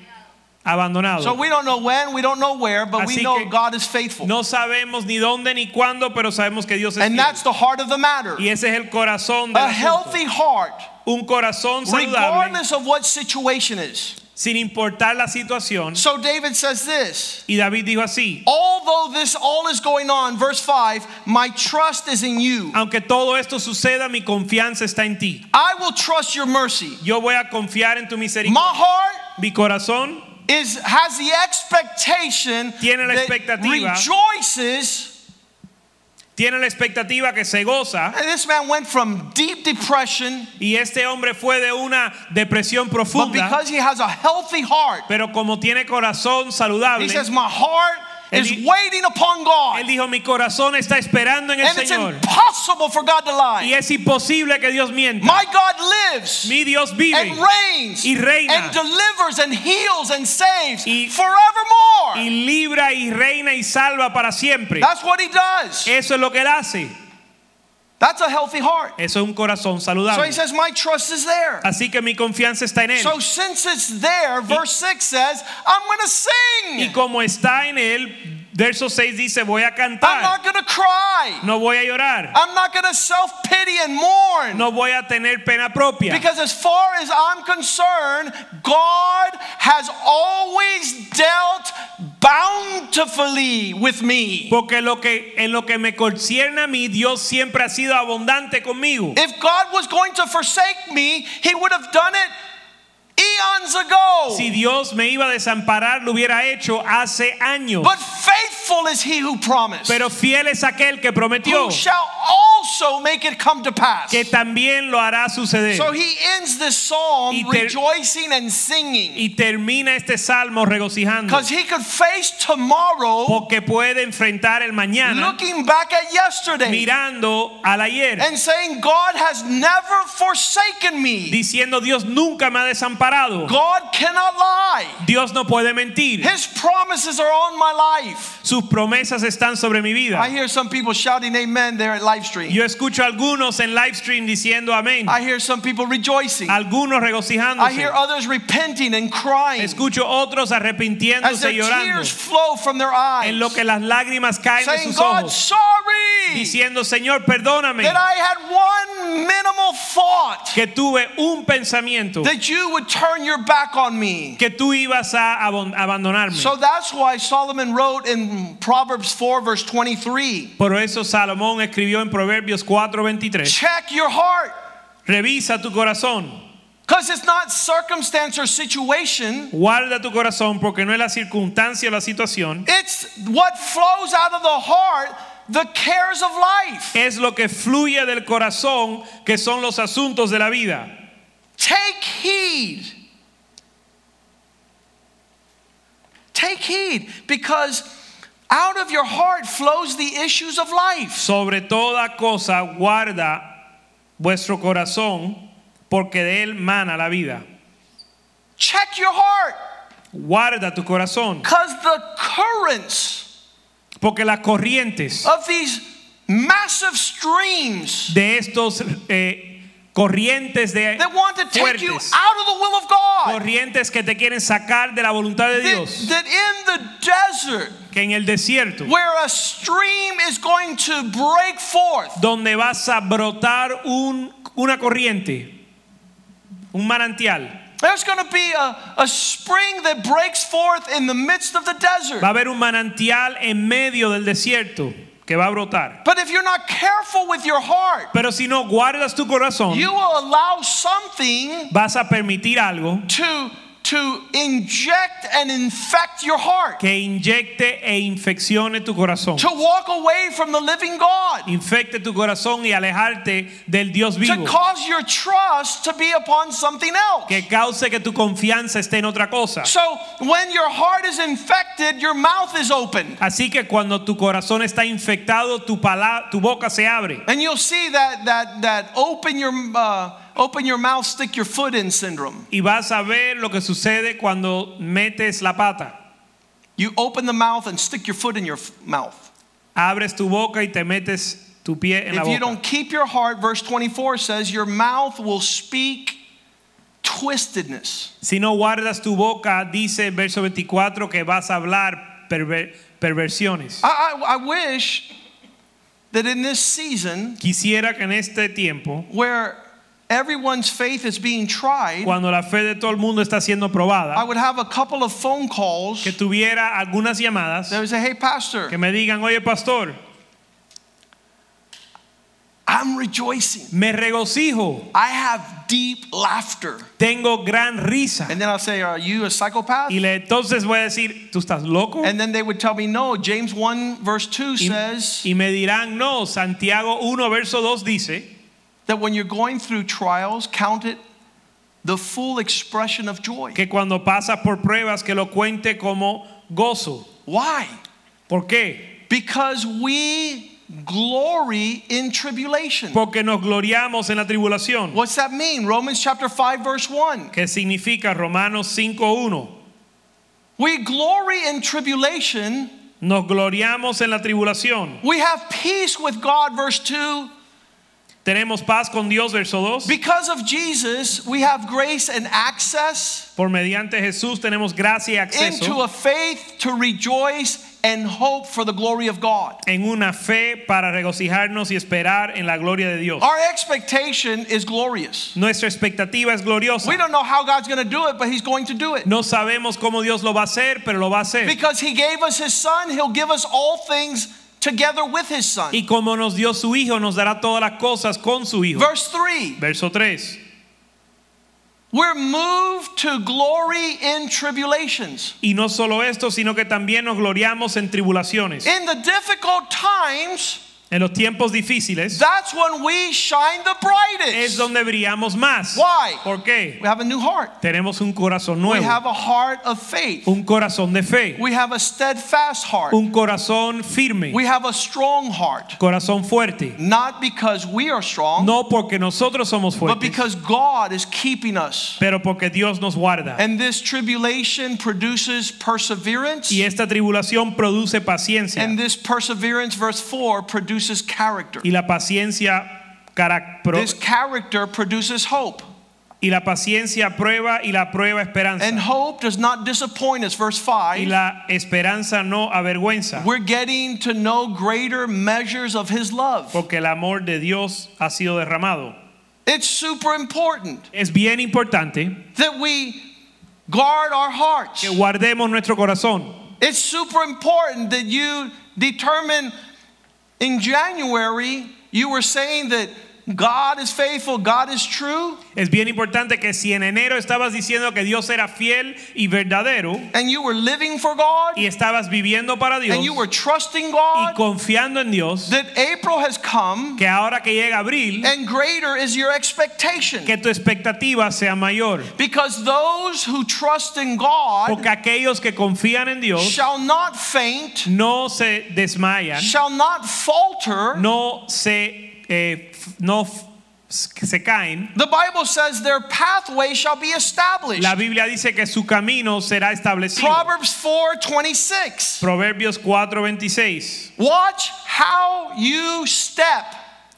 abandonado. So we don't know when, we don't know where, but we know God is faithful. No sabemos ni dónde ni cuándo, pero sabemos que Dios es And fiel. that's the heart of the matter. Y ese es el corazón del A healthy heart, Un corazón saludable, regardless of what situation is. sin importar la situación. So David says this. Y David dijo así, Although this all is going on, verse 5, my trust is in you. aunque todo esto suceda, mi confianza está en ti. I will trust your mercy. Yo voy a confiar en tu misericordia. My heart Mi corazón is has the expectation Tiene la that rejoices. tiene la expectativa que se goza. This man went from deep depression, y este hombre fue de una depresión but profunda, because he has a healthy heart, pero como tiene corazón saludable, he says, My heart is waiting upon God. él dijo, mi corazón está esperando en el And it's impossible for God to Y lie. es imposible que Dios mienta. My God lives Mi Dios vive and reigns y reina. and delivers and heals and saves Y- forevermore. y libra y reina y salva para siempre. That's what he does. Eso es lo que él hace. That's a healthy heart. Eso es un corazón saludable. So he says, My trust is there. Así que mi confianza está en él. So since it's there, verse 6 says, I'm going to sing. Y como está en él, verso 6 dice, voy a I'm cantar, not going to cry. no voy a llorar, I'm not going to self pity and mourn. no voy a tener pena propia. Because as far as I'm concerned, God has always dealt bountifully with me. Porque lo que, en lo que me concierne a mí, Dios siempre ha sido abundante conmigo. If God was going to forsake me, He would have done it eons ago. Si Dios me iba a desamparar, lo hubiera hecho hace años. But faithful is He who promised, Pero fiel es aquel que prometió who shall also make it come to pass. que también lo hará suceder. So he ends this psalm rejoicing and singing Y termina este salmo regocijando. because he could face tomorrow Porque puede enfrentar el mañana looking back at yesterday mirando al ayer. and saying, God has never forsaken me. Diciendo Dios nunca me ha desamparado. God cannot lie. Dios no puede mentir. His promises are on my life. Sus promesas están sobre mi vida. I hear some people shouting amen there at live stream. Yo escucho algunos en live stream diciendo amén. I hear some people rejoicing. Algunos regocijándose. I hear others repenting and crying Escucho otros as arrepintiéndose y llorando. tears flow from their eyes. En lo que las lágrimas caen de saying, sus God, ojos. Diciendo, Señor, perdóname that I had one minimal thought que tuve un pensamiento that you would turn your back on me. que tú ibas a abandonarme. So that's why Solomon wrote in Proverbs 4, verse 23 Por eso Salomón escribió en Proverbios 4:23, check your heart. revisa tu corazón, Because it's not circumstance or situation, guarda tu corazón porque no es la circunstancia o la situación, it's what flows out of the heart, the cares of life. es lo que fluye del corazón que son los asuntos de la vida. Take heed. Take heed because out of your heart flows the issues of life. Sobre toda cosa guarda vuestro corazón porque de él mana la vida. Check your heart Guarda tu corazón because the currents porque las corrientes of these massive streams de estos eh, corrientes de that want to take you out of the will of God, corrientes que te quieren sacar de la voluntad de that, Dios, that in the desert que en el desierto where a stream is going to break forth, donde vas a brotar un, una corriente, un manantial, there's going to be a, a spring that breaks forth in the midst of the desert. va a haber un manantial en medio del desierto que va a brotar. But if you're not careful with your heart, Pero si no guardas tu corazón, you will allow something vas a permitir algo to, to inject and infect your heart, que inyecte e infeccione tu corazón. to walk away from the living God, Infecte tu corazón y alejarte del Dios vivo. to cause your trust to be upon something else. Que cause que tu confianza esté en otra cosa. So when your heart is infected, your mouth is open. Así que cuando tu corazón está infectado, tu, pala- tu boca se abre. And you'll see that that that open your uh, open your mouth, stick your foot in syndrome. Y vas a ver lo que sucede cuando metes la pata. You open the mouth and stick your foot in your mouth. Abres tu boca y te metes tu pie en la boca. If you don't keep your heart, verse 24 says, your mouth will speak twistedness. Si no guardas tu boca, dice verso 24 que vas a hablar perver- perversiones. I, I, I wish that in this season Quisiera que en este tiempo, where everyone's faith is being tried, cuando la fe de todo el mundo está siendo probada, I would have a couple of phone calls que tuviera algunas llamadas that would say, Hey, Pastor, que me digan, oye pastor, I'm rejoicing. me regocijo, I have deep laughter. tengo gran risa. And then I'll say, Are you a psychopath? Y le, entonces voy a decir, ¿tú estás loco? And then they would tell me, No, James 1, verse 2 Y, says y me dirán, no, Santiago 1, verso 2 dice that when you're going through trials, count it the full expression of joy. que cuando pasas por pruebas que lo cuente como gozo. Why? ¿Por qué? Because we glory in tribulation. Porque nos gloriamos en la tribulación. What's that mean? Romans chapter 5, verse 1. ¿Qué significa Romanos 5.1? We glory in tribulation. Nos gloriamos en la tribulación. We have peace with God, verse 2. Tenemos paz con Dios, verso 2. Because of Jesus, we have grace and access Por mediante Jesús tenemos gracia y acceso. into a faith to rejoice and hope for the glory of God. en una fe para regocijarnos y esperar en la gloria de Dios. Our expectation is glorious. Nuestra expectativa es gloriosa. We don't know how God's going to do it, but He's going to do it. No sabemos cómo Dios lo va a hacer, pero lo va a hacer. Because He gave us His Son, He'll give us all things together with His Son. Y como nos dio su Hijo, nos dará todas las cosas con su Hijo. Verse 3 Verso 3. We're moved to glory in tribulations. Y no solo esto, sino que también nos gloriamos en tribulaciones. In the difficult times, En los tiempos difíciles that's when we shine the brightest. es donde brillamos más. Why? ¿Por qué? We have a new heart. Tenemos un corazón nuevo. We have a heart of faith. un corazón de fe, We have a steadfast heart. un corazón firme, We have a strong heart. corazón fuerte. Not because we are strong, No porque nosotros somos fuertes. but because God is keeping us. pero porque Dios nos guarda. And this tribulation produces perseverance. Y esta tribulación produce paciencia. And this perseverance, verse 4, produces character. Y la paciencia This character produces hope. y la paciencia prueba y la prueba esperanza. And hope does not disappoint us. Verse y 5. la esperanza no avergüenza, We're getting to know greater measures of His love. porque el amor de Dios ha sido derramado. It's super important Es bien importante that we guard our hearts. que guardemos nuestro corazón. It's super important that you determine in January, you were saying that God is faithful, God is true, Es bien importante que si en enero estabas diciendo que Dios era fiel y verdadero and you were living for God, y estabas viviendo para Dios and you were trusting God y confiando en Dios, that April has come, que ahora que llega abril, and greater is your expectation. que tu expectativa sea mayor. Because those who trust in God Porque aquellos que confían en Dios shall not faint, no se desmayan, shall not falter. no se, eh, no se caen. The Bible says their pathway shall be established. La Biblia dice que su camino será establecido. Proverbs 4:26. Proverbios 4:26. Watch how you step.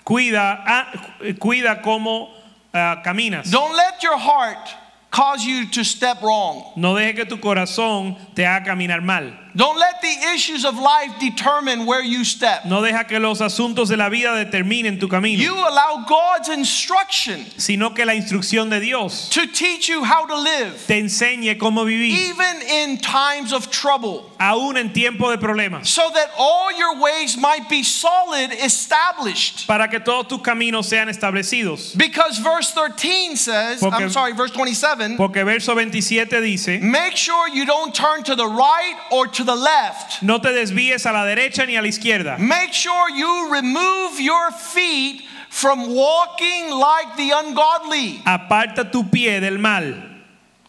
Cuida, ah, cuida cómo ah, caminas. Don't let your heart cause you to step wrong. No deje que tu corazón te haga caminar mal. Don't let the issues of life determine where you step. No deja que los asuntos de la vida determinen tu camino, You allow God's instruction sino que la instrucción de Dios to teach you how to live, te enseñe cómo vivir, even in times of trouble, aún en tiempo de problemas, so that all your ways might be solid, established. para que todos tus caminos sean establecidos. Because verse 13 says, Porque- I'm sorry, verse 27, Porque verso 27 dice, make sure you don't turn to the right or to the left. no te desvíes a la derecha ni a la izquierda. Make sure you remove your feet from walking like the ungodly. Aparta tu pie del mal.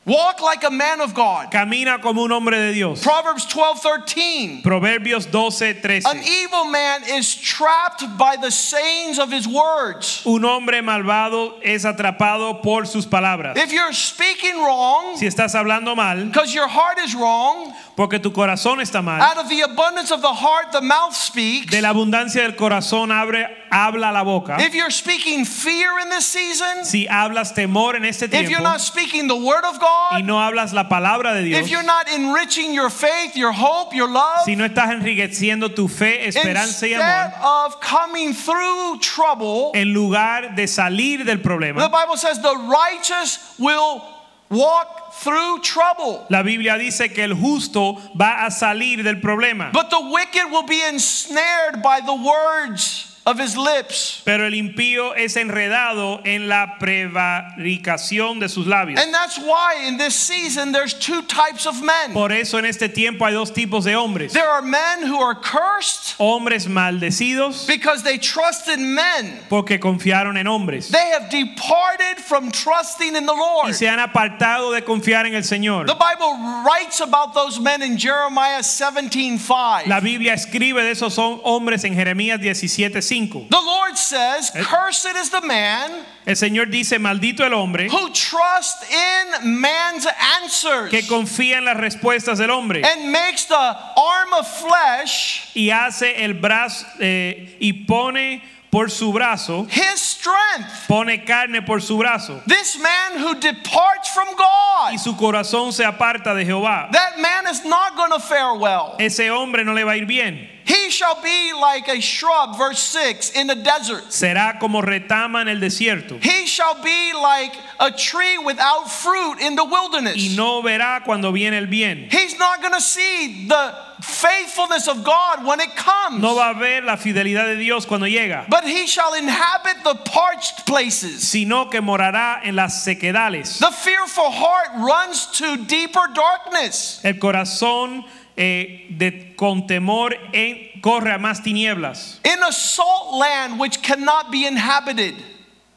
Walk like a man of God. Camina como un hombre de Dios. Proverbs 12 13. Proverbios 12, An evil man is trapped by the sayings of his words. Un hombre malvado es atrapado por sus palabras. If you're speaking wrong, Si estás hablando mal, because your heart is wrong, porque tu corazón está mal, out of the abundance of the heart, the mouth speaks. de la abundancia del corazón abre, habla la boca, if you're speaking fear in this season, si hablas temor en este if you're tiempo not speaking the word of y God, no hablas la palabra de Dios, if you're not enriching your faith, your hope, your love, si no estás enriqueciendo tu fe, esperanza y instead amor, of coming through trouble, en lugar de salir del problema, the Bible says the righteous will walk through trouble. la Biblia dice que el justo va a salir del problema, But the wicked will be ensnared by the words of his lips. pero el impío es enredado en la prevaricación de sus labios. And that's why in this season there's two types of men. Por eso en este tiempo hay dos tipos de hombres. There are men who are cursed Hombres maldecidos because they trust in men. porque confiaron en hombres They have departed from trusting in the Lord. y se han apartado de confiar en el Señor. The Bible writes about those men in Jeremiah 17:5. La Biblia escribe de esos hombres en Jeremías 17:5. The Lord says, "Cursed is the man El Señor dice, maldito el hombre who trusts in man's answers que confía en las respuestas del hombre and makes the arm of flesh y hace el brazo eh, y pone por su brazo, his strength." pone carne por su brazo This man who departs from God, y su corazón se aparta de Jehová. that man is not going to fare well. Ese hombre no le va a ir bien. He shall be like a shrub, verse 6, in the desert. Será como retama en el desierto He shall be like a tree without fruit in the wilderness. y no verá cuando viene el bien. He's not going to see the faithfulness of God when it comes. No va a ver la fidelidad de Dios cuando llega, But he shall inhabit the parched places. sino que morará en las sequedales. The fearful heart runs to deeper darkness. El corazón eh, de, con temor en- corre a más tinieblas. In a salt land which cannot be inhabited.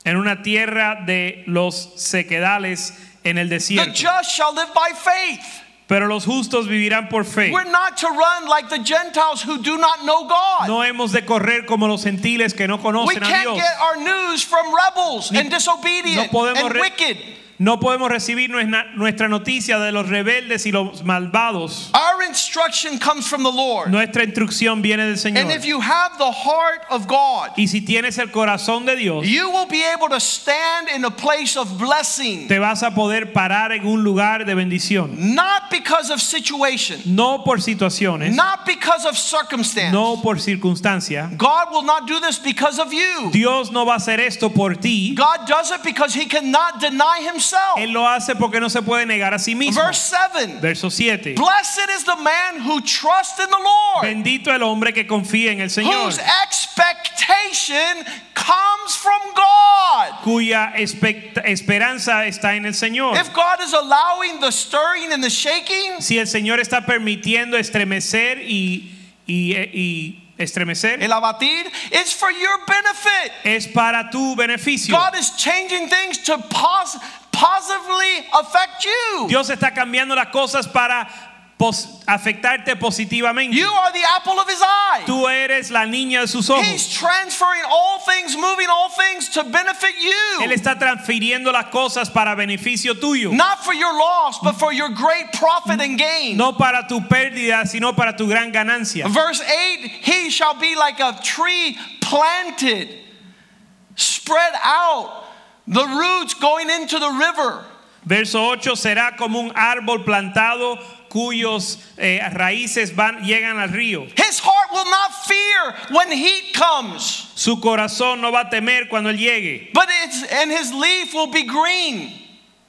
En una tierra de los sequedales en el The desierto. just shall live by faith. Pero los justos vivirán por fe. We're not to run like the Gentiles who do not know God. No hemos de correr como los gentiles que no we conocen a can't Dios. get our news from rebels Ni- and disobedient no podemos and wicked. No podemos recibir nuestra, noticia de los rebeldes y los malvados. Our instruction comes from the Lord. Nuestra instrucción viene del Señor. And if you have the heart of God, Y si tienes el corazón de Dios, you will be able to stand in a place of blessing, te vas a poder parar en un lugar de bendición. not because of situation, No por situaciones, not because of circumstance. no por circunstancia. God will not do this because of you. Dios no va a hacer esto por ti. God does it because he cannot deny himself. Él lo hace porque no se puede negar a sí mismo. Verse 7. Verso 7. Blessed is the man who trusts in the Lord, Bendito el hombre que confía en el Señor, whose expectation comes from God. cuya esperanza está en el Señor. If God is allowing the stirring and the shaking, Si el Señor está permitiendo estremecer y, y, y estremecer, el abatir, it's for your benefit. es para tu beneficio. God is changing things to pos- positively affect you. Dios está cambiando las cosas para pos- afectarte positivamente. You are the apple of his eye. Tú eres la niña de sus ojos. He's transferring all things, moving all things to benefit you. Él está transfiriendo las cosas para beneficio tuyo. Not for your loss, but for your great profit and gain. No para tu pérdida, sino para tu gran ganancia. Verse 8 He shall be like a tree planted, spread out, the roots going into the river. Verso 8 será como un árbol plantado cuyos eh, raíces van llegan al río. His heart will not fear when heat comes, Su corazón no va a temer cuando él llegue, but it's and his leaf will be green.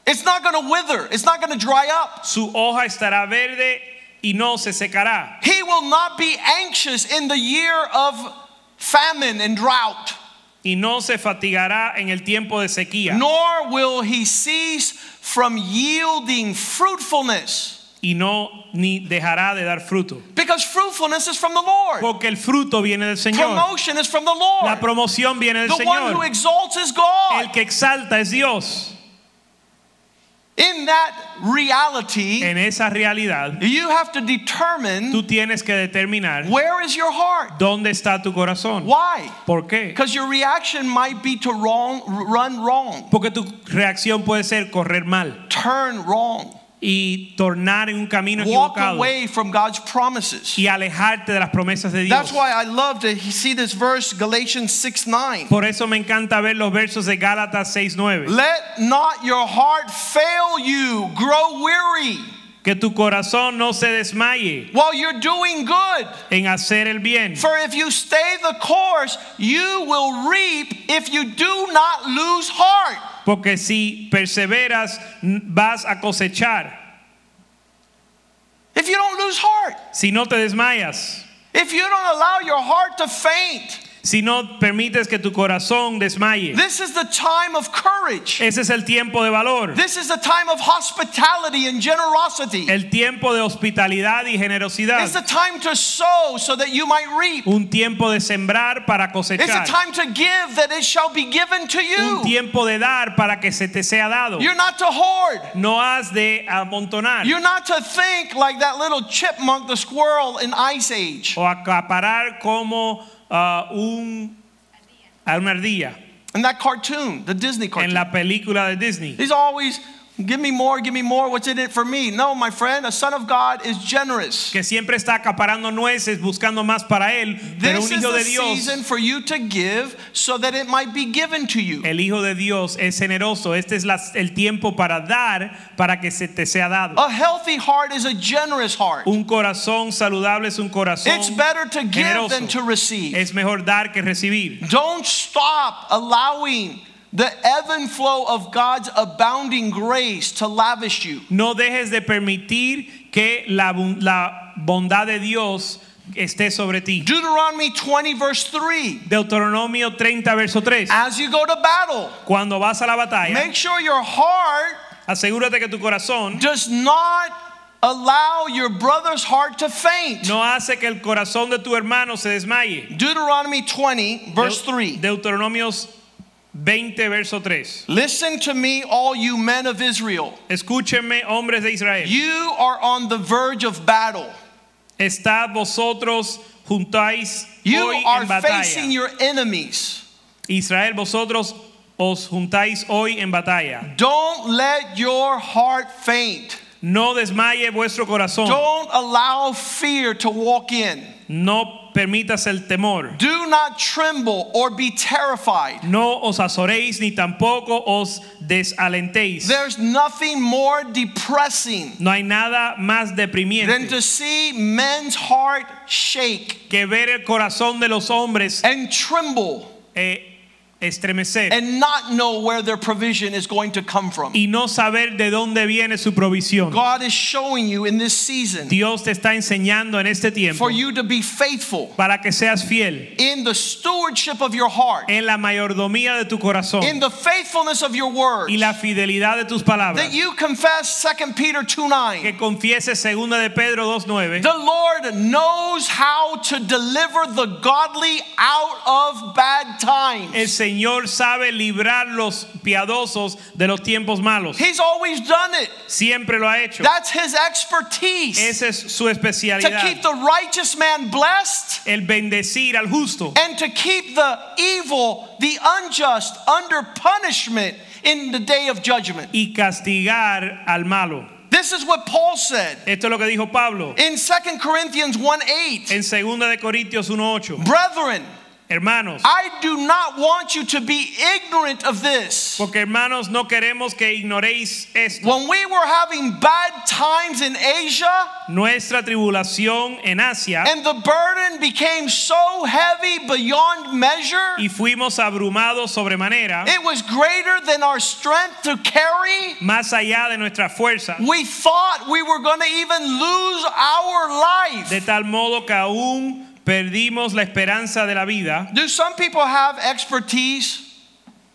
It's not going to wither, it's not going to dry up. su hoja estará verde y no se secará. He will not be anxious in the year of famine and drought, Y no se fatigará en el tiempo de sequía. nor will he cease from yielding fruitfulness. Y no ni dejará de dar fruto. Because fruitfulness is from the Lord. Porque el fruto viene del Señor. Promotion is from the La Lord. promoción viene del The one who Señor. exalts is God. El que exalta es Dios. In that reality, En esa realidad, you have to determine tú tienes que determinar where is your heart. dónde está tu corazón. Why? ¿Por qué? Because your reaction might be to wrong, run wrong, Porque tu reacción puede ser correr mal, turn wrong. Y tornar en un camino walk equivocado away from God's promises. y alejarte de las promesas de Dios. That's why I love to see this verse, Galatians 6 9. Por eso me encanta ver los versos de Gálatas 6:9. Let not your heart fail you, grow weary Que tu corazón no se desmaye while you're doing good. en hacer el bien. For if you stay the course, you will reap if you do not lose heart. Porque si perseveras vas a cosechar. If you don't lose heart, Si no te desmayas, if you don't allow your heart to faint, si no permites que tu corazón desmaye. this is the time of courage. Ese es el tiempo de valor. This is the time of hospitality and generosity. El tiempo de hospitalidad y generosidad. It's the time to sow so that you might reap. Un tiempo de sembrar para cosechar. It's the time to give that it shall be given to you. Un tiempo de dar para que se te sea dado. You're not to hoard. No has de amontonar You're not to think like that little chipmunk, the squirrel in Ice Age. o acaparar como ah, un, una ardilla In that cartoon, the Disney en cartoon. la película de Disney. He's always, give me more, give me more. What's in it for me? No, my friend, a son of God is generous. Que siempre está acaparando nueces buscando más para él. Pero This un is hijo the de Dios, season for you to give so that it might be given to you. el hijo de Dios es generoso. Este es la- el tiempo para dar para que se te sea dado. A healthy heart is a generous heart. Un corazón saludable es un corazón It's better to give generoso. than to receive. Es mejor dar que recibir. Don't stop allowing the ebb and flow of God's abounding grace to lavish you. No dejes de permitir que la, la bondad de Dios esté sobre ti. Deuteronomy 20, verse 3. Deuteronomio 30, verso 3. As you go to battle, Cuando vas a la batalla, make sure your heart asegúrate que tu corazón does not allow your brother's heart to faint. no hace que el corazón de tu hermano se desmaye. Deuteronomy 20, verse 3. Deuteronomios 20, verso 3. Listen to me, all you men of Israel. Escúchenme, hombres de Israel. You are on the verge of battle. Estad vosotros juntáis You hoy are en facing batalla. your enemies. Israel, vosotros os juntáis hoy en batalla. Don't let your heart faint. No desmaye vuestro corazón. Don't allow fear to walk in. No permitas el temor. Do not tremble or be terrified. No os azoréis ni tampoco os desalentéis. There's nothing more depressing No hay nada más than to see men's heart shake que ver el corazón de los hombres and tremble eh, estremecer and not know where their provision is going to come from. y no saber de dónde viene su provisión. God is showing you in this season Dios te está enseñando en este tiempo for you to be faithful para que seas fiel in the stewardship of your heart, en la mayordomía de tu corazón in the faithfulness of your words, y la fidelidad de tus palabras. that you confess 2 Peter 2 Que 9. confieses segunda de Pedro 2:9 The Lord knows how to deliver the godly out of bad times. El Señor sabe librar los piadosos de los tiempos malos. He's always done it. Siempre lo ha hecho. That's his expertise. Esa es su To keep the righteous man blessed El bendecir al justo and to keep the evil, the unjust under punishment in the day of judgment. y castigar al malo. This is what Paul said Esto es lo que dijo Pablo in 2 Corinthians 1 8. en 2 de Corintios 1:8. Brethren, Hermanos, I do not want you to be ignorant of this. porque hermanos no queremos que ignoréis esto. When we were having bad times in Asia Nuestra tribulación en Asia and the burden became so heavy beyond measure, y fuimos abrumados sobremanera, it was greater than our strength to carry. más allá de nuestra fuerza, We thought we were going to even lose our life. de tal modo que aún perdimos la esperanza de la vida. Do some people have expertise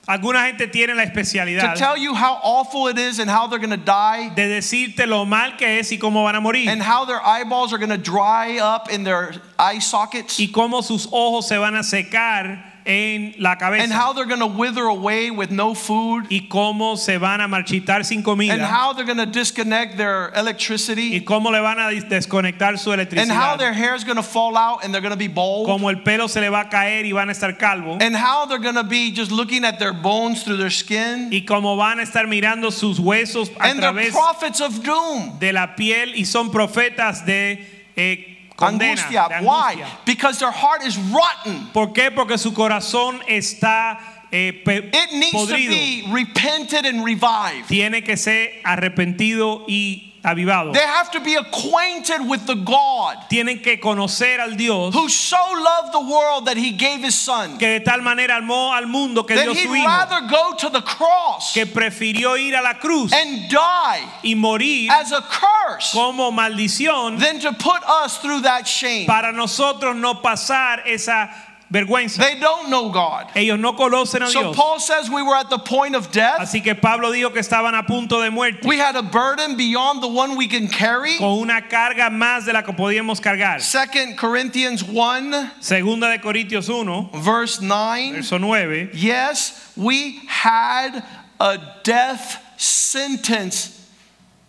Alguna gente tiene la to especialidad tell you how awful it is and how they're going to die de decirte lo mal que es y cómo van a morir and how their eyeballs are going to dry up in their eye sockets? y cómo sus ojos se van a secar en la and how they're going to wither away with no food y cómo se van a marchitar sin comida. and how they're going to disconnect their electricity. y cómo le van a desconectar su electricidad. and how their hair is going to fall out and they're going to be bald como el pelo se le va a caer y van a estar calvos and how they're going to be just looking at their bones through their skin y como van a estar mirando sus huesos a and they're través prophets of doom de la piel y son profetas de eh, angustia. de why? Because their heart is rotten. ¿Por qué? Porque su corazón está eh, it needs to be repented and revived. Tiene que ser arrepentido y avivado. they have to be acquainted with the God Tienen que conocer al Dios who so loved the world that he gave his son que de tal manera amó al mundo que dio su hijo, rather go to the cross que prefirió ir a la cruz and die y morir as a curse como maldición than to put us through that shame. para nosotros no pasar esa vergüenza. They don't know God. Ellos no conocen a So Dios. Paul says we were at the point of death. Así que Pablo dijo que estaban a punto de muerte We had a burden beyond the one we can carry. con una carga más de la que podíamos cargar. Second Corinthians 1 Segunda de Corintios 1, verse 9. verso 9. Yes, we had a death sentence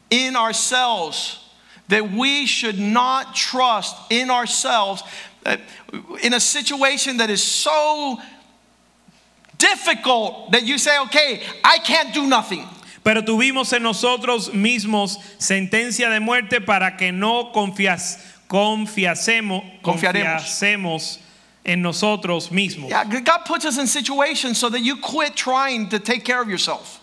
in ourselves that we should not trust in ourselves Uh, in a situation that is so difficult that you say, okay, I can't do nothing. Pero tuvimos en nosotros mismos sentencia de muerte para que no confias, confiasemos, Confiaremos. confiasemos en nosotros mismos. Yeah, God puts us in situations so that you quit trying to take care of yourself.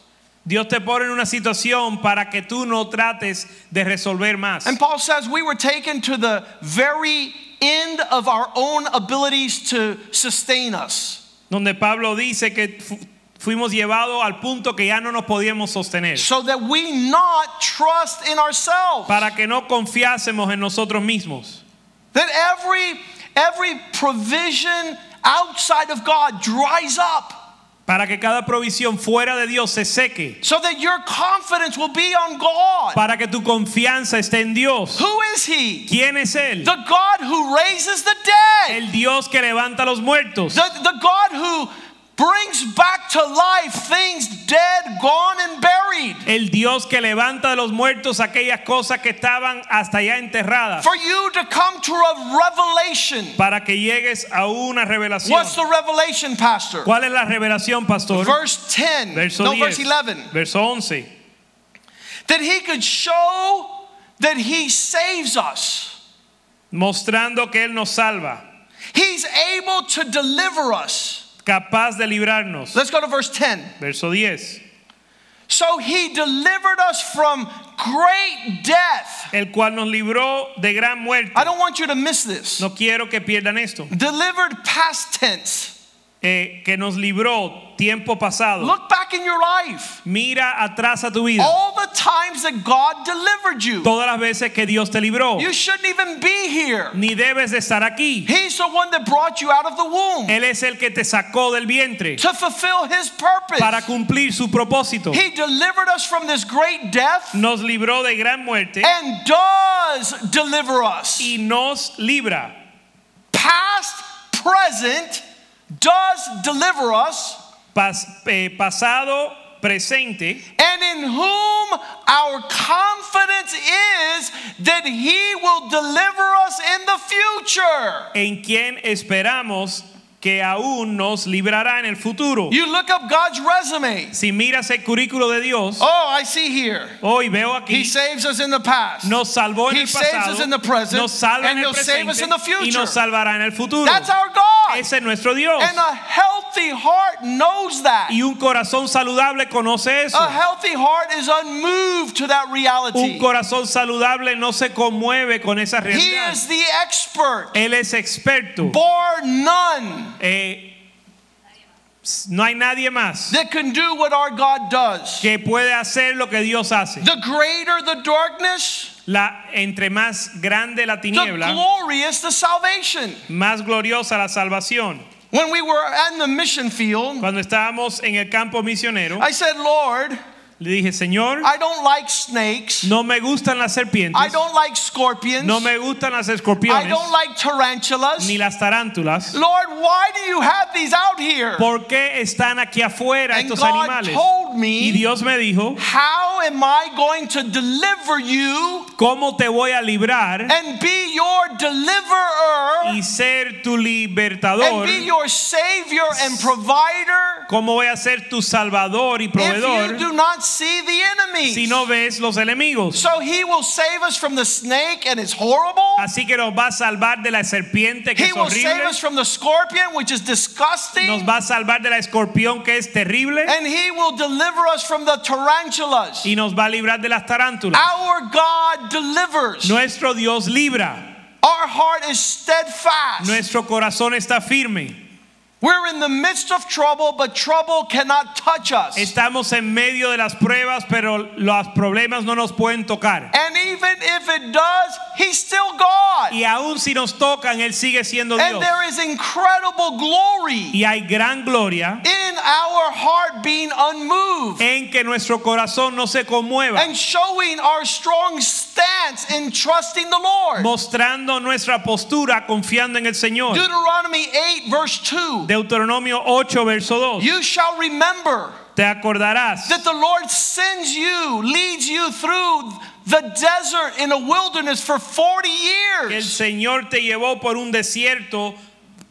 Dios te pone en una situación para que tú no trates de resolver más. And Paul says we were taken to the very end of our own abilities to sustain us. Donde Pablo dice que fu- fuimos llevados al punto que ya no nos podíamos sostener. so that we not trust in ourselves Para que no confiásemos en nosotros mismos. that every every provision outside of God dries up Para que cada provisión fuera de Dios se seque. so that your confidence will be on God Para que tu confianza esté en Dios. who is he ¿Quién es Él? the God who raises the dead El Dios que levanta a los muertos. the, the God who brings back to life things dead gone and buried El Dios que levanta de los muertos aquellas cosas que estaban hasta ya enterradas. for you to come to a revelation Para que llegues a una revelación. what's the revelation pastor ¿Cuál es la revelación, pastor? verse 10 Verso no 10. verse 11 Verso 11. that he could show that he saves us. Mostrando que Él nos salva. He's able to deliver us. Capaz de librarnos. Let's go to verse 10. Verso 10. So he delivered us from great death. El cual nos libró de gran muerte. I don't want you to miss this. No quiero que pierdan esto. Delivered past tense. Eh, que nos libró tiempo pasado. Look back in your life. Mira atrás a tu vida. All the times that God delivered you. Todas las veces que Dios te libró. You shouldn't even be here. Ni debes de estar aquí. He's the one that brought you out of the womb Él es el que te sacó del vientre to fulfill his purpose. para cumplir su propósito. He delivered us from this great death. Nos libró de gran muerte and does deliver us. y nos libra. Past, present, does deliver us, Pas- eh, pasado, presente, and in whom our confidence is that He will deliver us in the future. en quien esperamos que aún nos librará en el futuro. You look up God's resume. Si miras el currículo de Dios, Oh, I see here. hoy veo He aquí, saves us in the past. nos salvó en He el saves pasado, us in the present, nos salva en el save us presente in the y future. nos salvará en el futuro. That's our God. Ese es nuestro Dios. And a healthy heart knows that. Y un corazón saludable conoce eso. A healthy heart is unmoved to that Un reality. corazón saludable no se conmueve con esa He realidad. is the expert, Él es experto. bar none, Eh, no hay nadie más that can do what our God does. que puede hacer lo que Dios hace. The greater the darkness, La, entre más grande la tiniebla, the glorious the salvation. más gloriosa la salvación. When we were in the mission field, Cuando estábamos en el campo misionero, I said, Lord, Le dije, Señor, I don't like snakes. no me gustan las serpientes, I don't like scorpions. no me gustan las I escorpiones, don't like tarantulas. ni las tarántulas. Lord, why do you have these out here? ¿Por qué están aquí afuera And estos God animales? told Y me, Dios me dijo, how am I going to deliver you ¿cómo te voy a librar and be your deliverer y ser tu and libertador? be your savior and provider ¿Cómo voy a ser tu salvador y if you proveedor do not see the enemy? si no ves los enemigos? So he will save us from the snake and it's horrible. Así que nos va a salvar de la serpiente que He es will save us from the scorpion, which is disgusting. nos va a salvar de la escorpión que es terrible And he will deliver us from the tarantulas. y nos va a librar de las tarántulas. Our God delivers. Nuestro Dios libra, Our heart is steadfast. nuestro corazón está firme. We're in the midst of trouble, but trouble cannot touch us. Estamos en medio de las pruebas, pero los problemas no nos pueden tocar. And even if it does, He's still God. Y aún si nos tocan, Él sigue siendo Dios. And there is incredible glory Y hay gran gloria in our heart being unmoved en que nuestro corazón no se conmueva, and showing our strong stance in trusting the Lord. mostrando nuestra postura confiando en el Señor. Deuteronomy 8, verse 2. Deuteronomio 8, verso 2. You shall remember Te acordarás that the Lord sends you, leads you through the desert in a wilderness for 40 que el. Señor te llevó por un desierto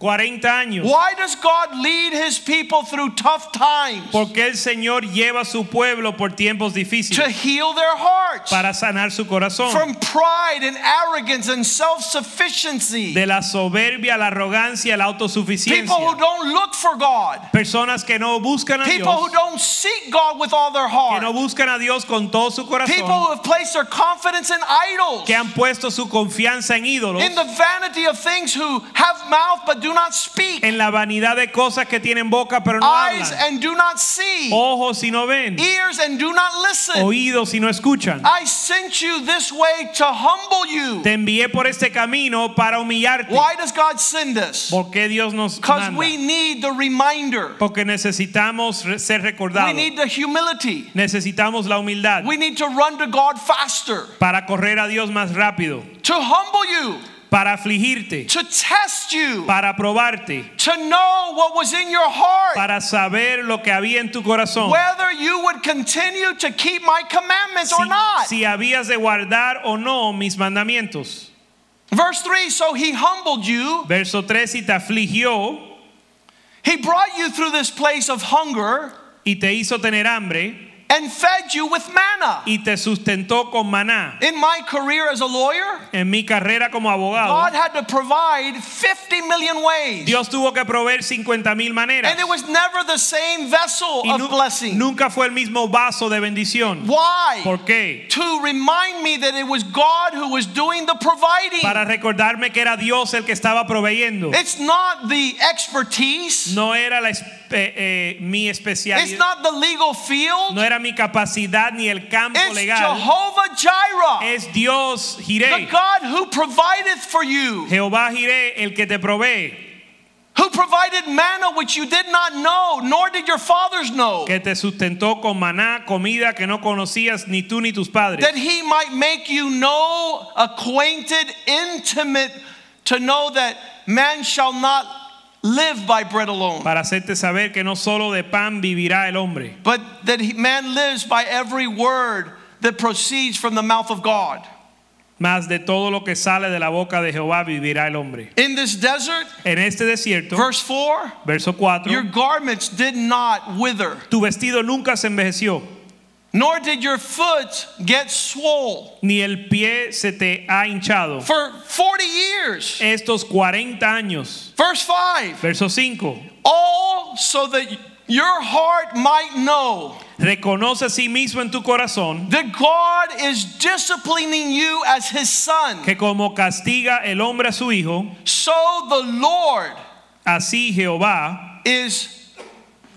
40 años. Why does God lead his people through tough times? Porque el Señor lleva a su pueblo por tiempos difíciles. To heal their hearts para sanar su corazón. from pride and arrogance and self sufficiency. De la soberbia, la arrogancia, la autosuficiencia. People who don't look for God. Personas que no buscan a People who don't seek God with all their heart. que no buscan a Dios con todo su corazón. People who have placed their confidence in idols. que han puesto su confianza en ídolos, In the vanity of things who have mouth but do not speak. en la vanidad de cosas que tienen boca pero no Eyes hablan, and do not see. ojos y no ven, Ears and do not listen. oídos y no escuchan. I sent you this way to humble you. Te envié por este camino para humillarte. Why does God send us? ¿Por qué Dios nos Because manda? we need the reminder. Porque necesitamos ser We need the humility. Necesitamos la humildad We need to run to God faster. para correr a Dios más rápido, To humble you. Para afligirte, To test you. para probarte, To know what was in your heart. para saber lo que había en tu corazón. Whether you would continue to keep my commandments or not. si habías de guardar o no mis mandamientos. Verse 3 So he humbled you. Verso 3, y te afligió He brought you through this place of hunger y te hizo tener hambre and fed you with manna. y te sustentó con maná. In my career as a lawyer, En mi carrera como abogado, God had to provide 50 million ways. Dios tuvo que proveer 50 mil maneras. And it was never the same vessel of blessing. nunca fue el mismo vaso de bendición. Why? ¿Por qué? To remind me that it was God who was doing the providing. Para recordarme que era Dios el que estaba proveyendo. It's not the expertise. No era la espe- eh, mi It's not the legal field. no era mi capacidad ni el campo It's legal. Jehovah Jireh, Es Dios the God who provideth for you, Jehová Jireh, el que te provee, who provided manna which you did not know, nor did your fathers know, que te sustentó con maná, comida que no conocías ni tú ni tus padres, that he might make you know, acquainted, intimate, to know that man shall not live by bread alone, para hacerte saber que no solo de pan vivirá el hombre, but that he, man lives by every word that proceeds from the mouth of God. más de todo lo que sale de la boca de Jehová vivirá el hombre. In this desert, En este desierto, verse 4, verso 4, your garments did not wither, tu vestido nunca se envejeció, nor did your foot get swole. ni el pie se te ha hinchado. For 40 years. Estos 40 años, Verse 5 verso 5, All so that your heart might know reconoce a sí mismo en tu corazón that God is disciplining you as his son. que como castiga el hombre a su hijo, So the Lord así Jehová is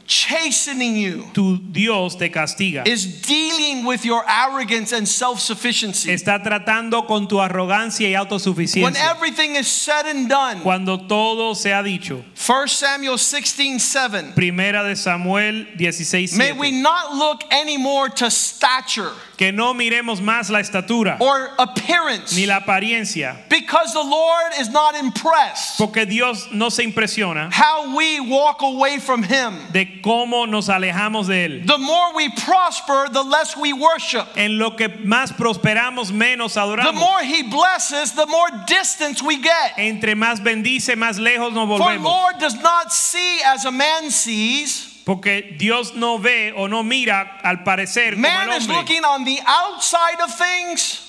chastening you, tu Dios te castiga. is dealing with your arrogance and self sufficiency. Está tratando con tu arrogancia y autosuficiencia When everything is said and done, Cuando todo se ha dicho. 1 Samuel 16 7. Primera de Samuel 16. May we not look anymore to stature Que no miremos más la estatura or appearance ni la apariencia, because the Lord is not impressed porque Dios no se impresiona how we walk away from Him. de cómo nos alejamos de él. The more we prosper, the less we worship. En lo que más prosperamos, menos adoramos. The more He blesses, the more distance we get. Entre más bendice, más lejos nos volvemos. For. Lord does not see as a man sees. Porque Dios no ve o no mira al parecer como Man el is looking on the outside of things.